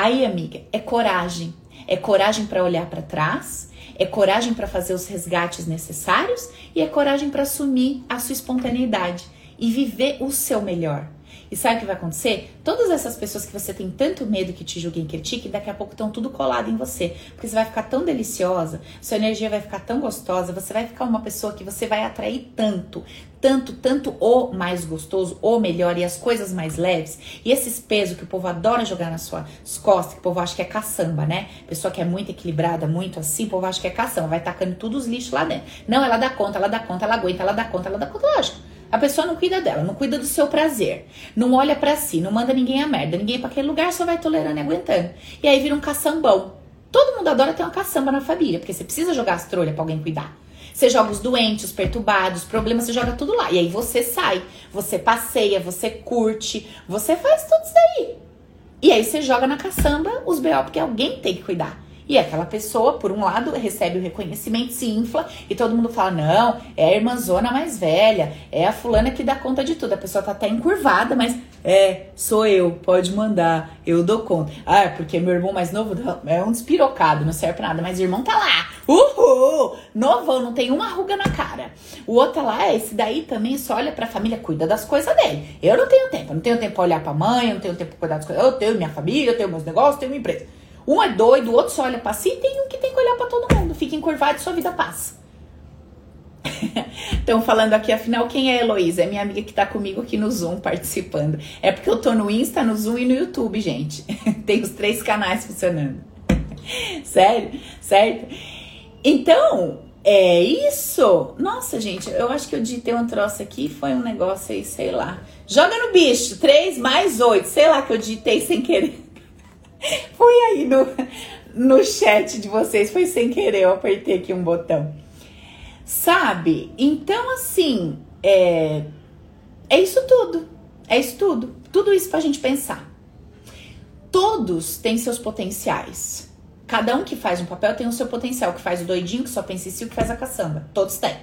Aí, amiga, é coragem. É coragem para olhar para trás, é coragem para fazer os resgates necessários e é coragem para assumir a sua espontaneidade e viver o seu melhor. E sabe o que vai acontecer? Todas essas pessoas que você tem tanto medo que te julguem e critiquem, daqui a pouco estão tudo colado em você. Porque você vai ficar tão deliciosa, sua energia vai ficar tão gostosa, você vai ficar uma pessoa que você vai atrair tanto, tanto, tanto o mais gostoso, o melhor e as coisas mais leves. E esses pesos que o povo adora jogar nas suas costas, que o povo acha que é caçamba, né? Pessoa que é muito equilibrada, muito assim, o povo acha que é caçamba, vai tacando tudo os lixos lá dentro. Não, ela dá conta, ela dá conta, ela aguenta, ela dá conta, ela dá conta, lógico. A pessoa não cuida dela, não cuida do seu prazer, não olha para si, não manda ninguém a merda, ninguém para aquele lugar só vai tolerando e aguentando. E aí vira um caçambão. Todo mundo adora ter uma caçamba na família, porque você precisa jogar as trolhas pra alguém cuidar. Você joga os doentes, os perturbados, os problemas, você joga tudo lá. E aí você sai, você passeia, você curte, você faz tudo isso daí. E aí você joga na caçamba os B.O. porque alguém tem que cuidar. E aquela pessoa, por um lado, recebe o reconhecimento, se infla e todo mundo fala: não, é a irmãzona mais velha, é a fulana que dá conta de tudo. A pessoa tá até encurvada, mas é, sou eu, pode mandar, eu dou conta. Ah, é porque meu irmão mais novo é um despirocado, não serve pra nada, mas o irmão tá lá, uhul, novão, não tem uma ruga na cara. O outro lá, esse daí também só olha pra família, cuida das coisas dele. Eu não tenho tempo, eu não tenho tempo pra olhar pra mãe, eu não tenho tempo pra cuidar das coisas. Eu tenho minha família, eu tenho meus negócios, eu tenho minha empresa. Um é doido, o outro só olha para si e tem um que tem que olhar para todo mundo. Fica encurvado e sua vida passa. Estão falando aqui, afinal, quem é a Heloísa? É minha amiga que tá comigo aqui no Zoom participando. É porque eu tô no Insta, no Zoom e no YouTube, gente. tem os três canais funcionando. Sério? Certo? Então, é isso. Nossa, gente, eu acho que eu digitei um troço aqui foi um negócio aí, sei lá. Joga no bicho, 3 mais 8, sei lá que eu digitei sem querer. Foi aí no, no chat de vocês, foi sem querer, eu apertei aqui um botão. Sabe? Então, assim, é, é isso tudo. É isso tudo. Tudo isso pra gente pensar. Todos têm seus potenciais. Cada um que faz um papel tem o seu potencial, que faz o doidinho, que só pensa em si, o que faz a caçamba. Todos têm.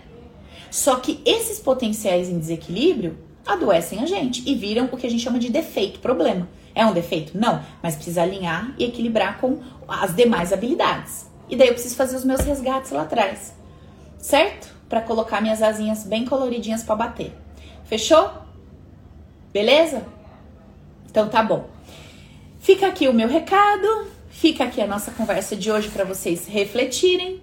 Só que esses potenciais em desequilíbrio adoecem a gente e viram o que a gente chama de defeito, problema. É um defeito? Não, mas precisa alinhar e equilibrar com as demais habilidades. E daí eu preciso fazer os meus resgates lá atrás, certo? Para colocar minhas asinhas bem coloridinhas para bater. Fechou? Beleza? Então tá bom. Fica aqui o meu recado, fica aqui a nossa conversa de hoje para vocês refletirem.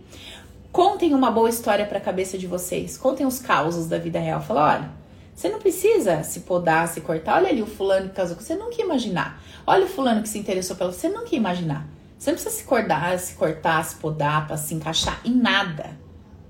Contem uma boa história para a cabeça de vocês. Contem os causos da vida real. Fala, olha, você não precisa se podar, se cortar. Olha ali o fulano que casou com você, nunca ia imaginar. Olha o fulano que se interessou pela você, nunca ia imaginar. Você não precisa se cortar, se cortar, se podar para se encaixar em nada.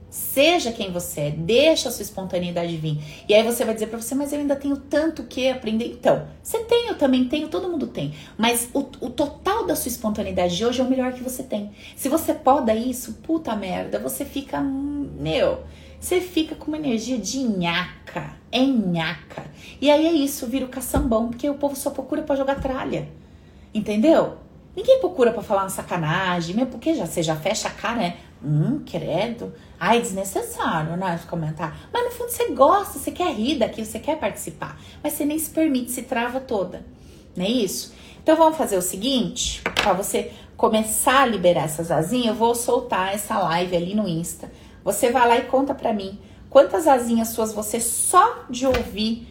Seja quem você é, deixa a sua espontaneidade vir. E aí você vai dizer para você, mas eu ainda tenho tanto que aprender. Então, você tem, eu também tenho, todo mundo tem. Mas o, o total da sua espontaneidade de hoje é o melhor que você tem. Se você poda isso, puta merda, você fica, meu, você fica com uma energia de nhaca. É nhaca. E aí é isso, vira o caçambão, porque o povo só procura para jogar tralha. Entendeu? Ninguém procura para falar uma sacanagem, mesmo porque já, você já fecha a cara, né? Hum, credo. Ai, desnecessário, né? Comentar. Mas no fundo você gosta, você quer rir daquilo, você quer participar. Mas você nem se permite, se trava toda. Não é isso? Então vamos fazer o seguinte, para você começar a liberar essas asinhas, eu vou soltar essa live ali no Insta você vai lá e conta pra mim quantas asinhas suas você só de ouvir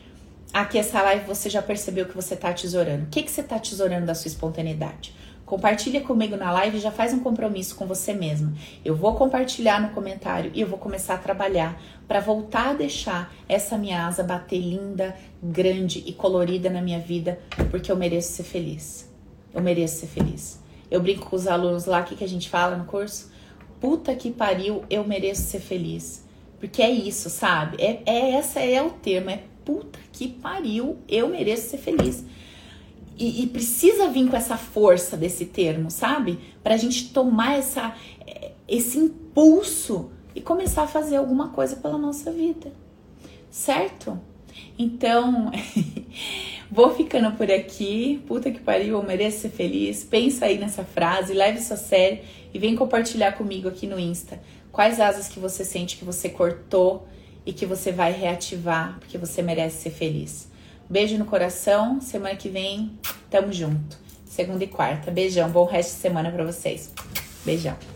aqui essa live você já percebeu que você tá tesourando. O que, que você tá tesourando da sua espontaneidade? Compartilha comigo na live e já faz um compromisso com você mesmo. Eu vou compartilhar no comentário e eu vou começar a trabalhar para voltar a deixar essa minha asa bater linda, grande e colorida na minha vida, porque eu mereço ser feliz. Eu mereço ser feliz. Eu brinco com os alunos lá, o que, que a gente fala no curso? Puta que pariu, eu mereço ser feliz. Porque é isso, sabe? É, é essa é o termo, é puta que pariu, eu mereço ser feliz. E, e, precisa vir com essa força desse termo, sabe? Para a gente tomar essa, esse impulso e começar a fazer alguma coisa pela nossa vida, certo? Então, vou ficando por aqui. Puta que pariu, eu mereço ser feliz. Pensa aí nessa frase, leve isso a sério e vem compartilhar comigo aqui no Insta. Quais asas que você sente que você cortou e que você vai reativar porque você merece ser feliz. Beijo no coração. Semana que vem, tamo junto. Segunda e quarta. Beijão. Bom resto de semana para vocês. Beijão.